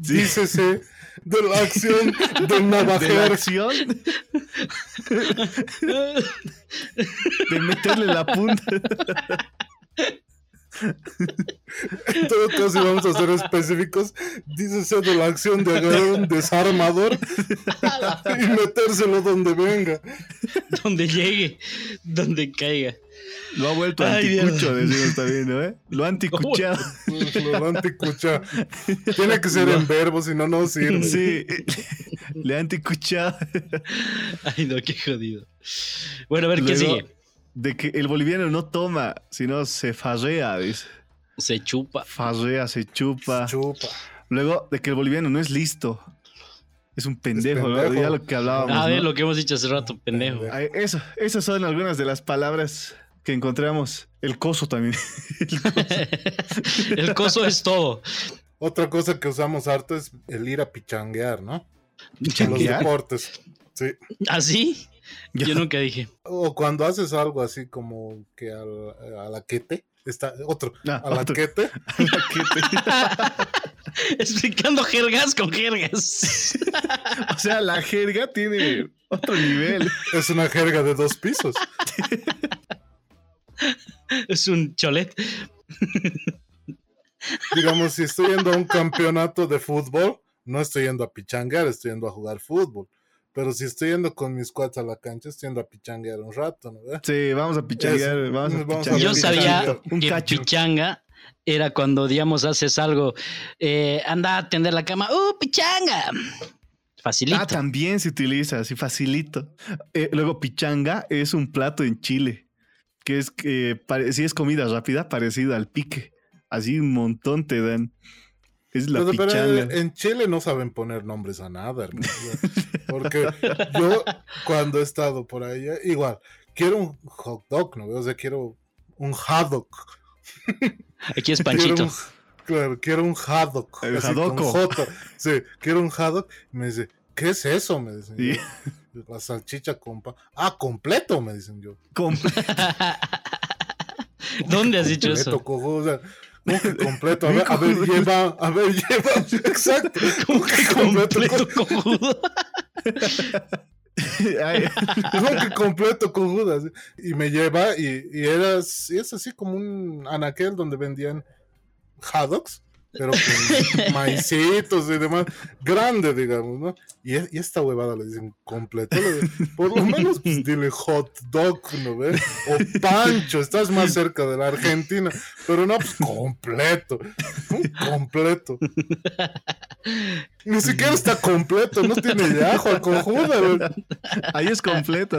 Sí. Dícese de la acción del De la navajero. acción de meterle la punta. En todo caso, si vamos a ser específicos, dícese de la acción de agarrar un desarmador y metérselo donde venga. Donde llegue, donde caiga. Lo ha vuelto Ay, Dios. anticucho, decimos también, ¿no? ¿eh? Lo ha anticuchado. Pues, Lo anticucha. Tiene que ser en verbo, si no, no sirve. Sí. Le ha anticuchado. Ay, no, qué jodido. Bueno, a ver, ¿qué sigue? De que el boliviano no toma, sino se farrea, dice. Se chupa. Farrea, se chupa. Chupa. Luego, de que el boliviano no es listo. Es un pendejo, pendejo. Ya lo que hablábamos. A ver, ¿no? lo que hemos dicho hace rato, pendejo. Eso, esas son algunas de las palabras que encontramos. El coso también. El coso. El coso es todo. Otra cosa que usamos harto es el ir a pichanguear, ¿no? En los ¿Pichanguear? deportes. Sí. ¿Así? Ya. Yo nunca dije. O cuando haces algo así como que al, a la quete. Está, otro. Ah, a la otro. quete. Explicando jergas con jergas. O sea, la jerga tiene otro nivel. Es una jerga de dos pisos. Es un cholet. Digamos, si estoy yendo a un campeonato de fútbol, no estoy yendo a pichanguear, estoy yendo a jugar fútbol. Pero si estoy yendo con mis cuates a la cancha, estoy yendo a pichanguear un rato, ¿no? ve? Sí, vamos a pichanguear. Vamos a Vamos pichanguear. Yo sabía. Un que cacho. pichanga era cuando, digamos, haces algo. eh, anda a tender la cama. ¡Uh, pichanga! Facilito. Ah, también se utiliza, así facilito. Eh, luego, pichanga es un plato en Chile, que es que pare- sí es comida rápida, parecida al pique. Así un montón te dan. Es la Pero, pero pichanga. en Chile no saben poner nombres a nada, hermano. Porque yo, cuando he estado por allá, igual, quiero un hot dog, ¿no? O sea, quiero un haddock. Aquí es Quiero Panchito. un- claro, quiero un haddock. El así, con. J. Sí, quiero un haddock. Y me dice, ¿qué es eso? Me dicen. Sí. La salchicha compa. Ah, completo, me dicen yo. Comple- ¿Dónde has dicho eso? cojo, o sea, ¿cómo que completo? A ver, a ver, lleva, a ver, lleva. Exacto. ¿Cómo que completo? Completo cojudo. ¿Cómo que completo, cojudas? Y me lleva y, y era, y es así como un anaquel donde vendían haddocks, pero con maicitos y demás, grande, digamos, ¿no? Y, e- esta huevada le dicen completo, le- por lo menos pues, dile hot dog, ¿no ves? O pancho, estás más cerca de la Argentina, pero no, pues completo, completo. Ni siquiera está completo, no tiene de ajo, cojuda, güey. ahí es completo.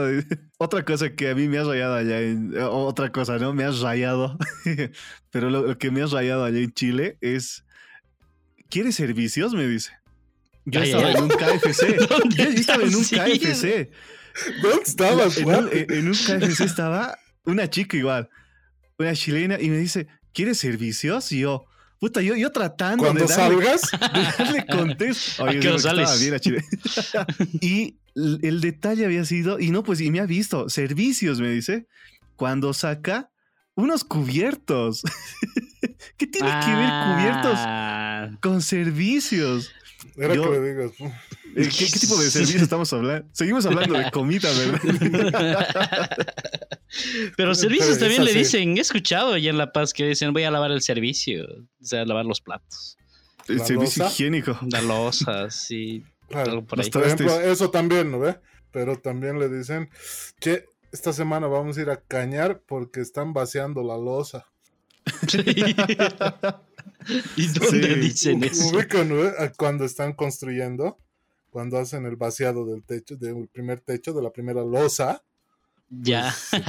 Otra cosa que a mí me has rayado allá en... Otra cosa, ¿no? Me has rayado. Pero lo, lo que me has rayado allá en Chile es... ¿Quieres servicios? Me dice. Yo Ay, estaba en un KFC. ¿Dónde Yo estaba en un? Sí. KFC. ¿Dónde estabas, En güey? un, en- en un KFC estaba una chica igual, una chilena, y me dice, ¿quieres servicios? Y yo, Puta, yo, yo tratando Cuando de darle, salgas, de darle contexto. ¿A Oye, qué digo que estaba sales? bien a Chile. y el detalle había sido, y no, pues, y me ha visto, servicios, me dice, cuando saca unos cubiertos. ¿Qué tiene que ver cubiertos Ah, con servicios? era Yo- que le digas. ¿Qué, qué tipo de servicios estamos hablando? Seguimos hablando de comida, ¿verdad? Pero servicios Pero también le dicen, he escuchado allá en La Paz que dicen voy a lavar el servicio, o sea, lavar los platos, El ¿La servicio higiénico. dar losas y Claro, algo por. Por ejemplo, eso también, ¿no ve? Pero también le dicen, che, esta semana vamos a ir a cañar porque están vaciando la losa. ¿Y dónde Sí. dicen eso? A Cuando están construyendo, cuando hacen el vaciado del techo, del primer techo, de la primera losa. Ya. pues.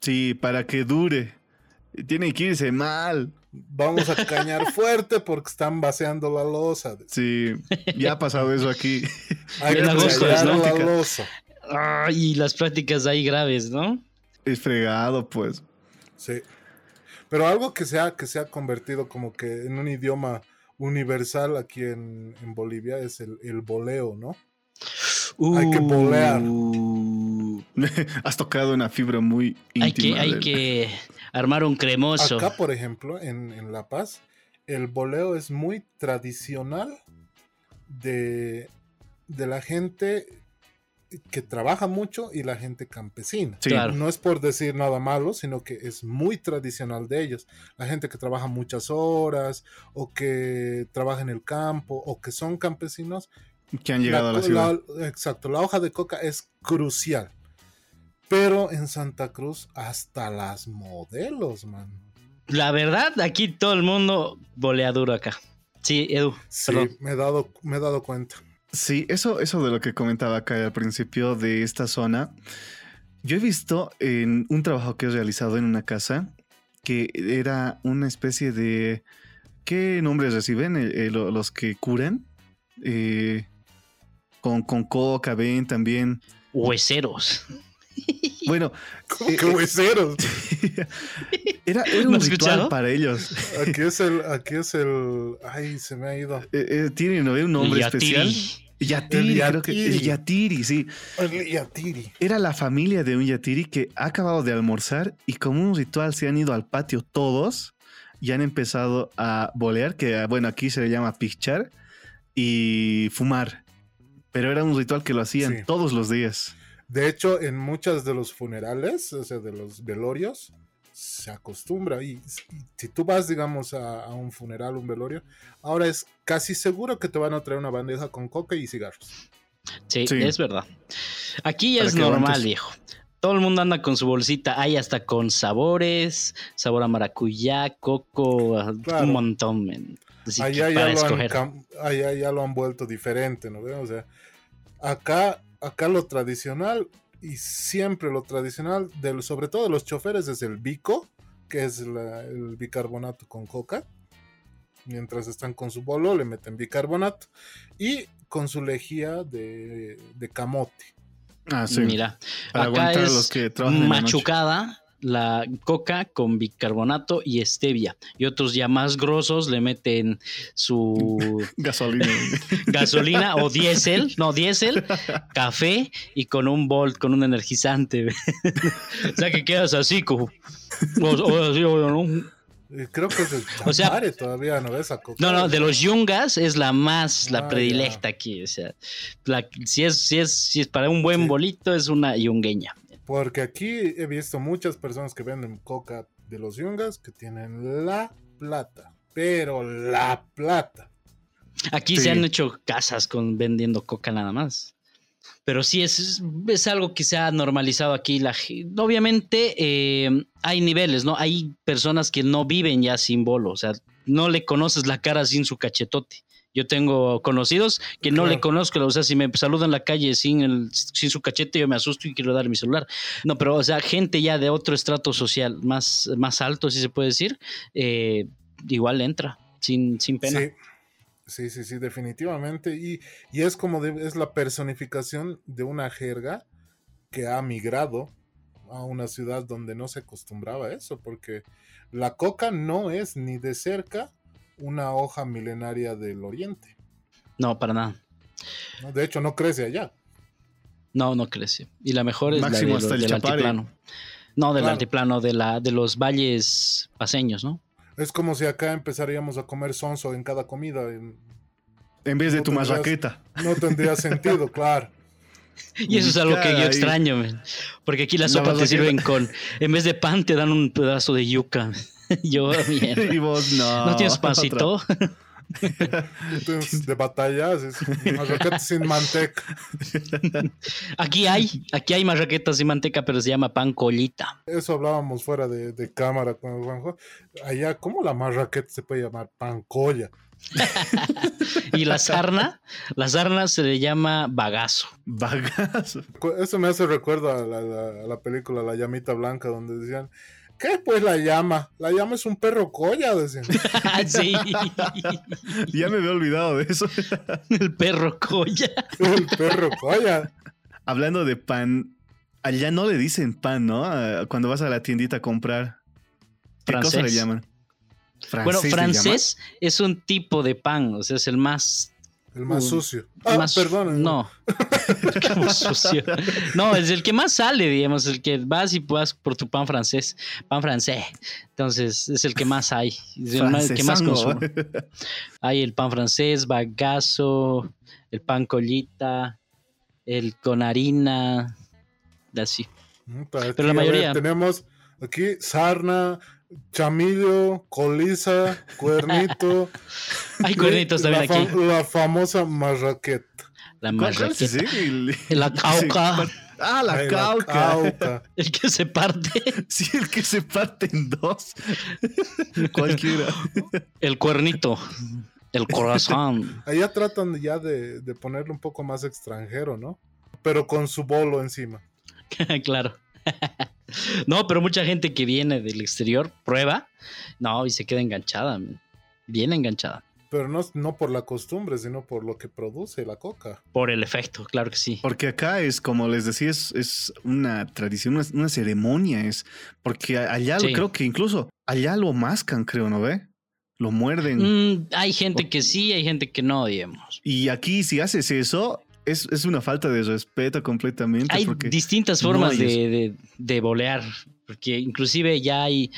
Sí, para que dure. Tiene que irse mal. Vamos a cañar fuerte porque están vaciando la losa. Sí, ya ha pasado eso aquí. Hay En que la losa. Ah, y las prácticas ahí graves, ¿no? Es fregado, pues. Sí. Pero algo que se ha, que se ha convertido como que en un idioma universal aquí en, en Bolivia es el, el boleo, ¿no? Hay que bolear. Uh, Has tocado una fibra muy íntima. hay que, hay que armar un cremoso. Acá, por ejemplo, en, en La Paz, el boleo es muy tradicional de, de la gente que trabaja mucho y la gente campesina. Sí, Claro. No es por decir nada malo, sino que es muy tradicional de ellos. La gente que trabaja muchas horas o que trabaja en el campo o que son campesinos. que han llegado a la ciudad. la- exacto, la hoja de coca es crucial. Pero en Santa Cruz hasta las modelos, man. La verdad, aquí todo el mundo volea duro acá. Sí, Edu. Sí, Perdón. me he dado, me he dado cuenta. Sí, eso, eso de lo que comentaba acá al principio de esta zona. Yo he visto en un trabajo que he realizado en una casa que era una especie de. ¿Qué nombres reciben eh, eh, lo- los que curan? Eh, con, con coca, ven también. Hueseros. Bueno, Eh, que hueseros. era, era ¿No un ritual escuchado? para ellos. Aquí es el, aquí es el. Ay, se me ha ido. Eh, eh, tienen ¿no? un nombre Yatiri. especial. Yatiri, creo que. El yatiri. Sí. El Yatiri. Era la familia de un Yatiri que ha acabado de almorzar y como un ritual se han ido al patio todos y han empezado a bolear, que bueno, aquí se le llama pichar, y fumar. Pero era un ritual que lo hacían Sí. todos los días. De hecho, en muchos de los funerales, o sea, de los velorios, se acostumbra. Y, y si tú vas, digamos, a, a un funeral, un velorio, ahora es casi seguro que te van a traer una bandeja con coca y cigarros. Sí, Sí. es verdad. Aquí ya es normal, aguantes. viejo. Todo el mundo anda con su bolsita. Hay hasta con sabores, sabor a maracuyá, coco, Claro. un montón. Así que allá, ya lo han, allá ya lo han vuelto diferente, ¿no? O sea, acá, acá lo tradicional y siempre lo tradicional, del, sobre todo de los choferes, es el bico, que es la- el bicarbonato con coca. Mientras están con su bolo, le meten bicarbonato y con su lejía de, de camote. Ah, sí. Mira, Para acá aguantar a es los que trabajan en la noche. machucada la coca con bicarbonato y stevia. Y otros ya más grosos le meten su Gasolina. gasolina o diésel, no, diésel, café y con un volt, con un energizante. o sea que quedas así como... o- o así, o no. Eh, Creo que es el O sea- todavía, ¿no ves? A coca. No, no, de los yungas es la más, la Ah, predilecta aquí. O sea, la- si, es, si, es, si es para un buen Sí. bolito, es una yungueña. Porque aquí he visto muchas personas que venden coca de los yungas que tienen la plata. Pero la plata. Aquí Sí. se han hecho casas con vendiendo coca nada más. Pero sí, es, es algo que se ha normalizado aquí. La, obviamente eh, hay niveles, ¿no? Hay personas que no viven ya sin bolo. O sea, no le conoces la cara sin su cachetote. Yo tengo conocidos que no le conozco, o sea, si me saludan en la calle sin, el, sin su cachete, yo me asusto y quiero dar mi celular. No, pero, o sea, gente ya de otro estrato social más, más alto, si se puede decir, eh, igual entra, sin, sin pena. Sí. Sí, sí, sí, definitivamente. Y, y es como de- es la personificación de una jerga que ha migrado a una ciudad donde no se acostumbraba a eso, porque la coca no es ni de cerca una hoja milenaria del oriente. No, para nada. De hecho, no crece allá. No, no crece. Y la mejor es la de Máximo lo- hasta el del Chapare. altiplano. No, del Claro. altiplano, de, la, de los valles paseños, ¿no? Es como si acá empezaríamos a comer sonso en cada comida. en- En vez de No tu tendrás- marraqueta. No tendría sentido, claro. Y eso es algo que yo extraño, man. porque aquí la La sopa te sirven con, en vez de pan te dan un pedazo de yuca. yo, mierda. Y vos no. ¿No tienes pancito? Entonces, de batallas, es marraqueta sin manteca. Aquí hay, aquí hay marraquetas y manteca, pero se llama pan collita. Eso hablábamos fuera de, de cámara con el Juanjo. Allá, ¿cómo la marraqueta se puede llamar? Pancolla. Y la sarna, la sarna se le llama bagazo. Bagazo. Eso me hace recuerdo a la, la- a la película La llamita blanca, donde decían, ¿qué pues la llama? La llama es un perro colla, decían. sí, Ya me había olvidado de eso. el perro colla. El perro colla. Hablando de pan, allá no le dicen pan, ¿no? Ah, Cuando vas a la tiendita a comprar. ¿Qué cosa le Francés. llaman? Bueno, le francés es un tipo de pan, o sea, es el más El más sucio. Ah, más- perdón. No. Como sucio. No, es el que más sale, digamos, el que vas y vas por tu pan francés, pan francés. Entonces, es el que más hay, es el, más- el que más consume. Hay el pan francés, bagazo, el pan collita, el con harina, así. Pero la ver, mayoría- tenemos aquí sarna, chamillo, colisa, cuernito. Hay cuernitos también la aquí. La famosa marraqueta. La marraqueta. El- La cauca. Ah, la Ay, cauca. cauca. El que se parte. Sí, el que se parte en dos. Cualquiera. El cuernito. El corazón. Allá tratan ya de, de ponerle un poco más extranjero, ¿no? Pero con su bolo encima. claro. no, pero mucha gente que viene del exterior prueba. No, y se queda enganchada. man. Bien enganchada. Pero no, no por la costumbre, sino por lo que produce la coca. Por el efecto, claro que sí. Porque acá es, como les decía, es, es una tradición, una, una ceremonia. Es porque a- allá lo- creo que incluso allá lo mascan, creo, ¿no ve? Lo muerden. Mm, hay gente que sí, hay gente que no, digamos. Y aquí, si haces eso, es, es una falta de respeto completamente. Hay porque distintas no formas hay de, de, de bolear, porque inclusive ya hay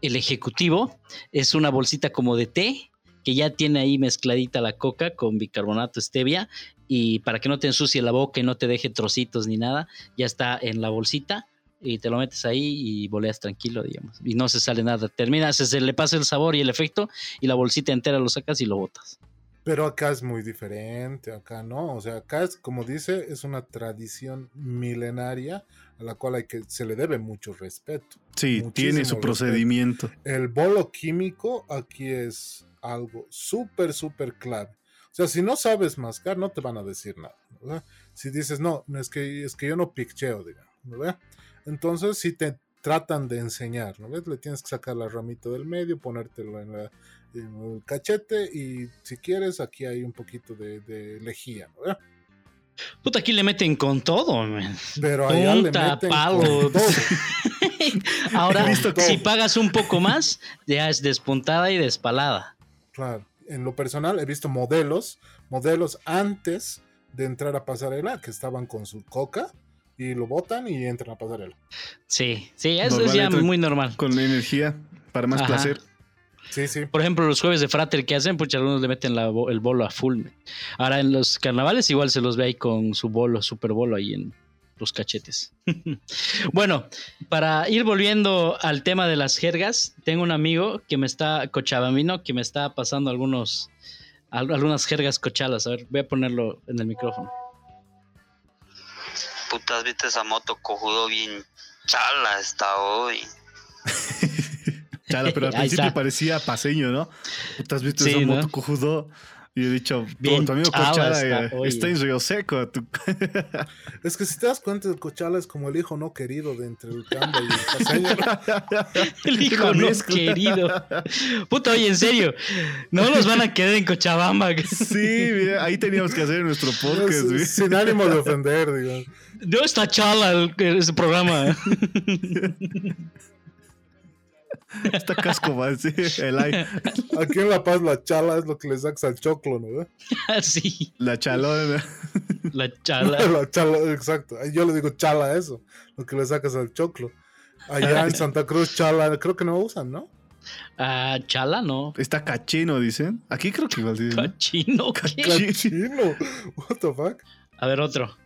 el ejecutivo, es una bolsita como de té, que ya tiene ahí mezcladita la coca con bicarbonato stevia, y para que no te ensucie la boca y no te deje trocitos ni nada, ya está en la bolsita. Y te lo metes ahí y boleas tranquilo, digamos. Y no se sale nada. Termina, se, se le pasa el sabor y el efecto, y la bolsita entera lo sacas y lo botas. Pero acá es muy diferente, acá no. O sea, acá es, como dice, es una tradición milenaria a la cual hay que, se le debe mucho respeto. sí, tiene su respeto. procedimiento. El bolo químico aquí es algo súper, súper clave. O sea, si no sabes mascar, no te van a decir nada. ¿verdad? Si dices, no, no, es que, es que yo no piccheo, digamos. ¿verdad? Entonces, si te tratan de enseñar, ¿no ves? Le tienes que sacar la ramita del medio, ponértelo en, la- en el cachete y si quieres, aquí hay un poquito de, de lejía, ¿no ves? Puta, aquí le meten con todo, man. Pero allá le Punta, meten palo. con todo. Ahora, si pagas un poco más, ya es despuntada y despalada. Claro, en lo personal he visto modelos, modelos antes de entrar a pasarela que estaban con su coca y lo botan y entran a pasarela. Sí, sí, eso es ya muy normal. Con energía, para más Ajá. placer. Sí, sí. Por ejemplo, los jueves de frater que hacen, pues algunos le meten la el bolo a full. man. Ahora en los carnavales igual se los ve ahí con su bolo, super bolo ahí en los cachetes. bueno, para ir volviendo al tema de las jergas, tengo un amigo que me está, cochabamino, que me está pasando algunos, al- algunas jergas cochalas. A ver, voy a ponerlo en el micrófono. Putas, viste esa moto cojudo bien chala está hoy. Chala, pero al principio está. parecía paseño, ¿no? ¿Te has visto Sí, esa ¿no? moto cojudo? Y he dicho, Bien tu amigo chala Cochala está, eh, está en Río Seco. tu- Es que si te das cuenta, el Cochala es como el hijo no querido de entre el Camba y el Paseño. El hijo no querido. Puta, oye, en serio. No los van a querer en Cochabamba. Sí, mira, ahí teníamos que hacer nuestro podcast. Sin ánimo de ofender, digo. No está chala el- ese programa. Está casco mal, sí. El ay. Aquí en La Paz la chala es lo que le sacas al choclo, ¿no? sí, La chalona. la chala. La chala, exacto. Yo le digo chala a eso, lo que le sacas al choclo. Allá en Santa Cruz, chala, creo que no usan, ¿no? Ah, chala, no. Está cachino, dicen. Aquí creo que igual dicen. ¿no? Cachino. ¿qué? Cachino. What the fuck? A ver, otro.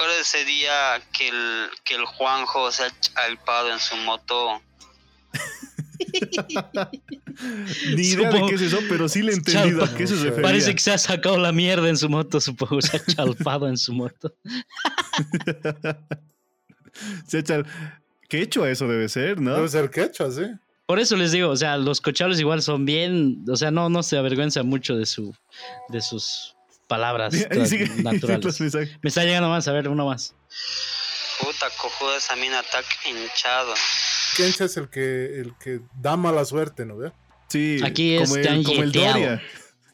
¿Te acuerdas de ese día que el, que el Juanjo se ha chalpado en su moto? Ni idea de Supongo- qué es eso, pero sí le he entendido Chalpa. a qué se refería. Parece que se ha sacado la mierda en su moto, supongo. Se ha chalpado en su moto. Se echa- ¿Qué hecho eso debe ser, no? Debe ser quechua, sí. Por eso les digo, o sea, los cochalos igual son bien, o sea, no, no se avergüenza mucho de su, de sus palabras naturales. Me está llegando más, a ver, uno más. Puta, cojuda, esa mina está hinchado. Kencha es el que, el que da mala suerte, ¿no ve? Sí, Aquí es como tan el, como el yeteado. Doria.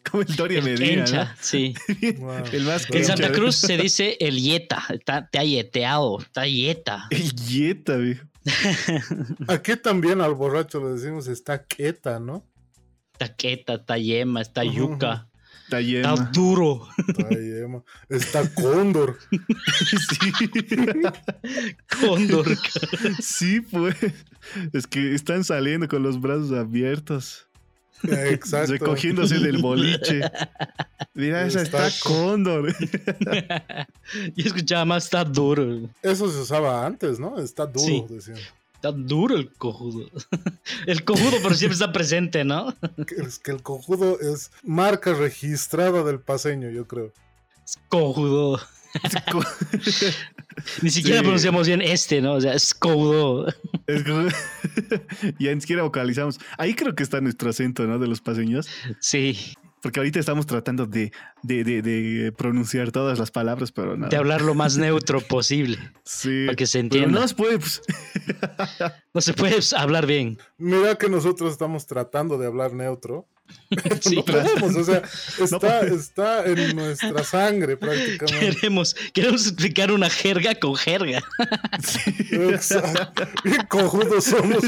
Como el Doria El Medina, Kencha, sí. Wow. El más En. Santa Cruz se dice el yeta, está, te ha yeteado, está yeta. El Yeta, viejo. Aquí también al borracho le decimos está queta, ¿no? Está queta, está yema, está yuca, está yema. duro. Está, yema. está cóndor. Sí. Cóndor. sí, pues. Es que están saliendo con los brazos abiertos. Exacto. Recogiéndose del boliche. Mira, esa está, cóndor. Yo escuchaba más, está duro. Eso se usaba antes, ¿no? Está duro, Sí. decían. Está duro el cojudo. El cojudo, pero siempre está presente, ¿no? Es que el cojudo es marca registrada del paseño, yo creo. Es cojudo. Co- Ni siquiera Sí. pronunciamos bien este, ¿no? O sea, es cojudo. es como- ya ni siquiera vocalizamos. Ahí creo que está nuestro acento, ¿no? De los paseños. Sí, Porque ahorita estamos tratando de, de, de- de pronunciar todas las palabras, pero no. de hablar lo más neutro posible. Sí. para que se Pero entienda. no se puede, pues, No se puede hablar bien. Mira que nosotros estamos tratando de hablar neutro. Sí, no podemos, o sea, está, podemos. está en nuestra sangre prácticamente. queremos, queremos explicar una jerga con jerga. Exacto. Bien cojudos somos.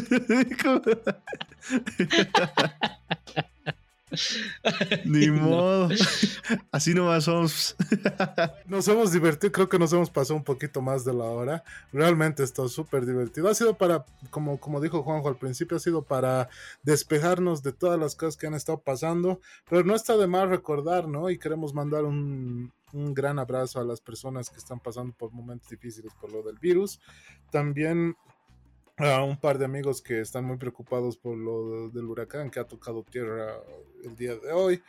Ni modo. Así nomás somos. Nos hemos divertido, creo que nos hemos pasado un poquito más de la hora. Realmente está súper divertido. Ha sido para, como, como dijo Juanjo al principio, ha sido para despejarnos de todas las cosas que han estado pasando. Pero no está de más recordar, ¿no? Y queremos mandar un, un gran abrazo a las personas que están pasando por momentos difíciles por lo del virus. También a un par de amigos que están muy preocupados por lo del huracán que ha tocado tierra el día de hoy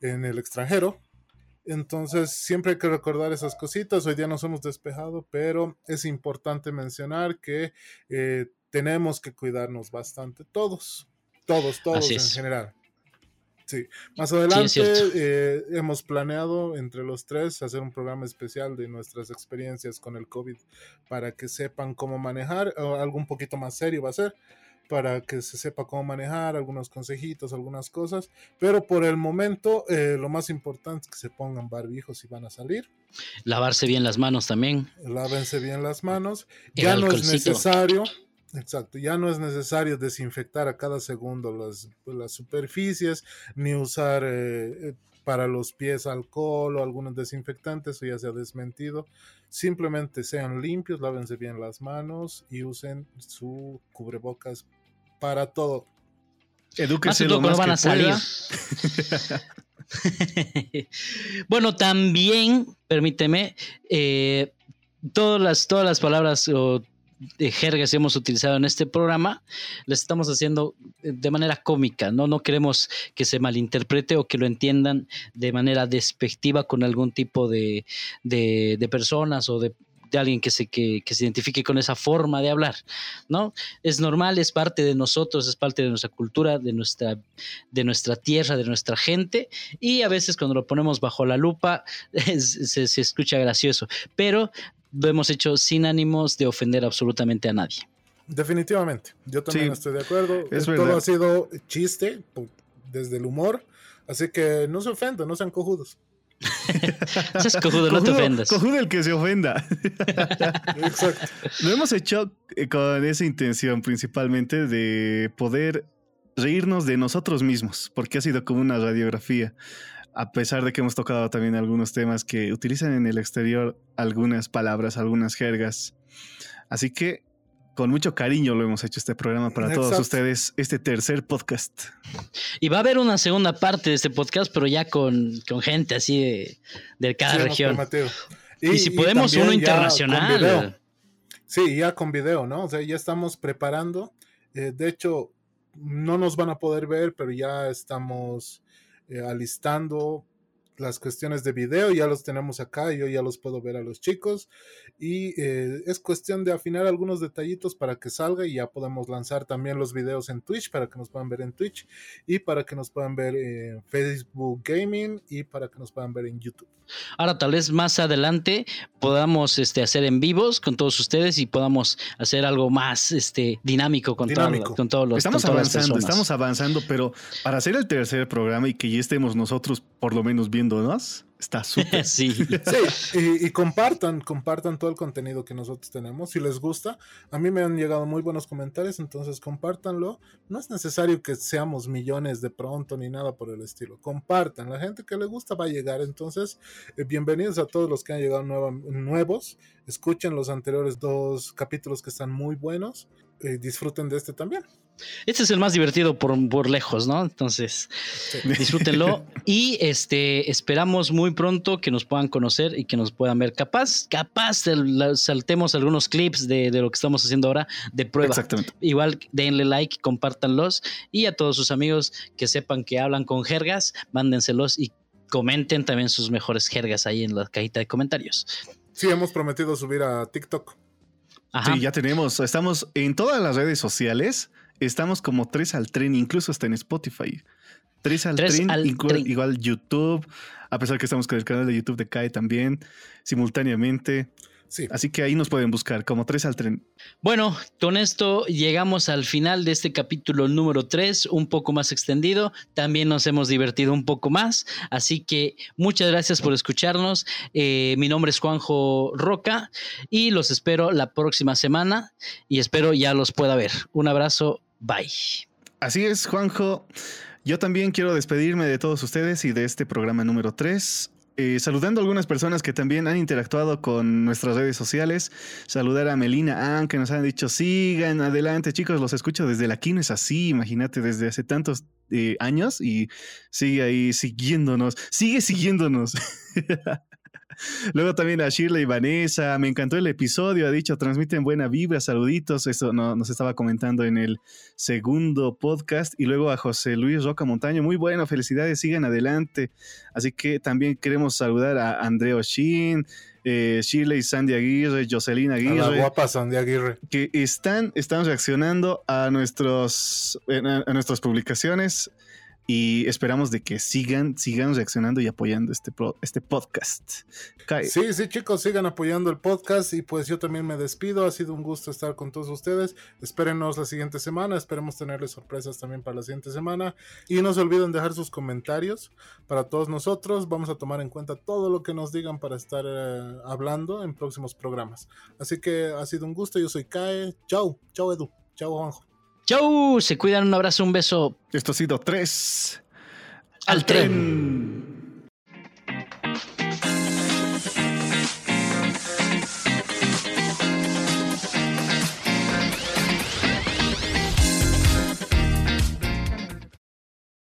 en el extranjero. Entonces siempre hay que recordar esas cositas. Hoy día nos hemos despejado, pero es importante mencionar que eh, tenemos que cuidarnos bastante todos, todos, todos Así en es. general. Sí, más adelante cierto. eh, hemos planeado entre los tres hacer un programa especial de nuestras experiencias con el COVID para que sepan cómo manejar, o algo un poquito más serio va a ser, para que se sepa cómo manejar, algunos consejitos, algunas cosas, pero por el momento eh, lo más importante es que se pongan barbijos si van a salir, Lavarse bien las manos también. lávense bien las manos, El ya no es necesario, exacto, ya no es necesario desinfectar a cada segundo las, las superficies, ni usar eh, eh, para los pies alcohol o algunos desinfectantes, eso ya se ha desmentido. Simplemente sean limpios, lávense bien las manos y usen su cubrebocas para todo. Que lo más van que a pueda. salir. bueno, también, permíteme, eh, todas, las, todas las palabras o de jergas hemos utilizado en este programa, las estamos haciendo eh, de manera cómica, ¿no? No queremos que se malinterprete o que lo entiendan de manera despectiva con algún tipo de, de- personas o de, de alguien que se, que, que se identifique con esa forma de hablar, ¿no? Es normal, es parte de nosotros, es parte de nuestra cultura, de nuestra, de nuestra tierra, de nuestra gente, y a veces cuando lo ponemos bajo la lupa se, se escucha gracioso, pero lo hemos hecho sin ánimos de ofender absolutamente a nadie. Definitivamente, yo también Sí, estoy de acuerdo. es Todo verdad. ha sido chiste desde el humor, así que no se ofendan, no sean cojudos. Seas cojudo, no te Cojudo- ofendas. Cojudo el que se ofenda. Exacto. Lo hemos hecho eh, con esa intención principalmente de poder reírnos de nosotros mismos, porque ha sido como una radiografía. A pesar de que hemos tocado también algunos temas que utilizan en el exterior algunas palabras, algunas jergas. Así que con mucho cariño lo hemos hecho este programa para todos ustedes, este tercer podcast. Y va a haber una segunda parte de este podcast, pero ya con, con gente así de, de cada Sí, región. Y, si podemos uno internacional. video. Sí, ya con video, ¿no? O sea, ya estamos preparando. Eh, de hecho, no nos van a poder ver, pero ya estamos eh, alistando las cuestiones de video, ya los tenemos acá, yo ya los puedo ver a los chicos y eh, es cuestión de afinar algunos detallitos para que salga y ya podemos lanzar también los videos en Twitch para que nos puedan ver en Twitch y para que nos puedan ver en Facebook Gaming y para que nos puedan ver en YouTube. Ahora, tal vez más adelante podamos este, hacer en vivos con todos ustedes y podamos hacer algo más este, dinámico con, Dinámico. con todos los Estamos con avanzando, estamos avanzando, pero para hacer el tercer programa y que ya estemos nosotros por lo menos está súper. sí. Sí, y, y compartan, compartan todo el contenido que nosotros tenemos. Si les gusta, a mí me han llegado muy buenos comentarios, entonces compártanlo. No es necesario que seamos millones de pronto ni nada por el estilo. Compartan, la gente que le gusta va a llegar. Entonces, eh, bienvenidos a todos los que han llegado nueva- nuevos. Escuchen los anteriores dos capítulos que están muy buenos. eh, disfruten de este también. Este es el más divertido por, por lejos, ¿no? Entonces, disfrútenlo. y este esperamos muy pronto que nos puedan conocer y que nos puedan ver. Capaz, capaz saltemos algunos clips de, de lo que estamos haciendo ahora de prueba. Exactamente. Igual denle like, compártanlos y a todos sus amigos que sepan que hablan con jergas, mándenselos y comenten también sus mejores jergas ahí en la cajita de comentarios. Sí, hemos prometido subir a TikTok. Ajá. Sí, ya tenemos, estamos en todas las redes sociales, estamos como tres al tren, incluso hasta en Spotify. Tres al Tres tren, al tren. igual YouTube, a pesar que estamos con el canal de YouTube de CAE también, simultáneamente. Sí. Así que ahí nos pueden buscar como tres al tren. Bueno, con esto llegamos al final de este capítulo número 3, un poco más extendido. También nos hemos divertido un poco más. Así que muchas gracias por escucharnos. Eh, mi nombre es Juanjo Roca y los espero la próxima semana y espero ya los pueda ver. Un abrazo. Bye. Así es, Juanjo. Yo también quiero despedirme de todos ustedes y de este programa número 3. eh, saludando a algunas personas que también han interactuado con nuestras redes sociales. Saludar a Melina Ann, que nos han dicho, sigan adelante, chicos, los escucho desde la Aquí no es así, imagínate, desde hace tantos eh, años y sigue ahí siguiéndonos, sigue siguiéndonos. Luego también a Shirley y Vanessa, me encantó el episodio, ha dicho, transmiten buena vibra, saluditos, eso no, nos estaba comentando en el segundo podcast. Y luego a José Luis Roca Montaño, muy bueno, felicidades, sigan adelante. Así que también queremos saludar a Andreo Shin, eh, Shirley Sandy Aguirre, Jocelyn A la Aguirre, guapa Sandy Aguirre. que están, están reaccionando a, nuestros, a, a nuestras publicaciones. Y esperamos de que sigan, sigan reaccionando y apoyando este, este podcast. Kai, Sí, sí, chicos, sigan apoyando el podcast y pues yo también me despido. Ha sido un gusto estar con todos ustedes. Espérenos la siguiente semana. Esperemos tenerles sorpresas también para la siguiente semana. Y no se olviden dejar sus comentarios para todos nosotros. Vamos a tomar en cuenta todo lo que nos digan para estar eh, hablando en próximos programas. Así que ha sido un gusto. Yo soy Kae. Chau, chau Edu. Chau Juanjo. Chau, se cuidan, un abrazo, un beso. Esto ha sido tres Al tren.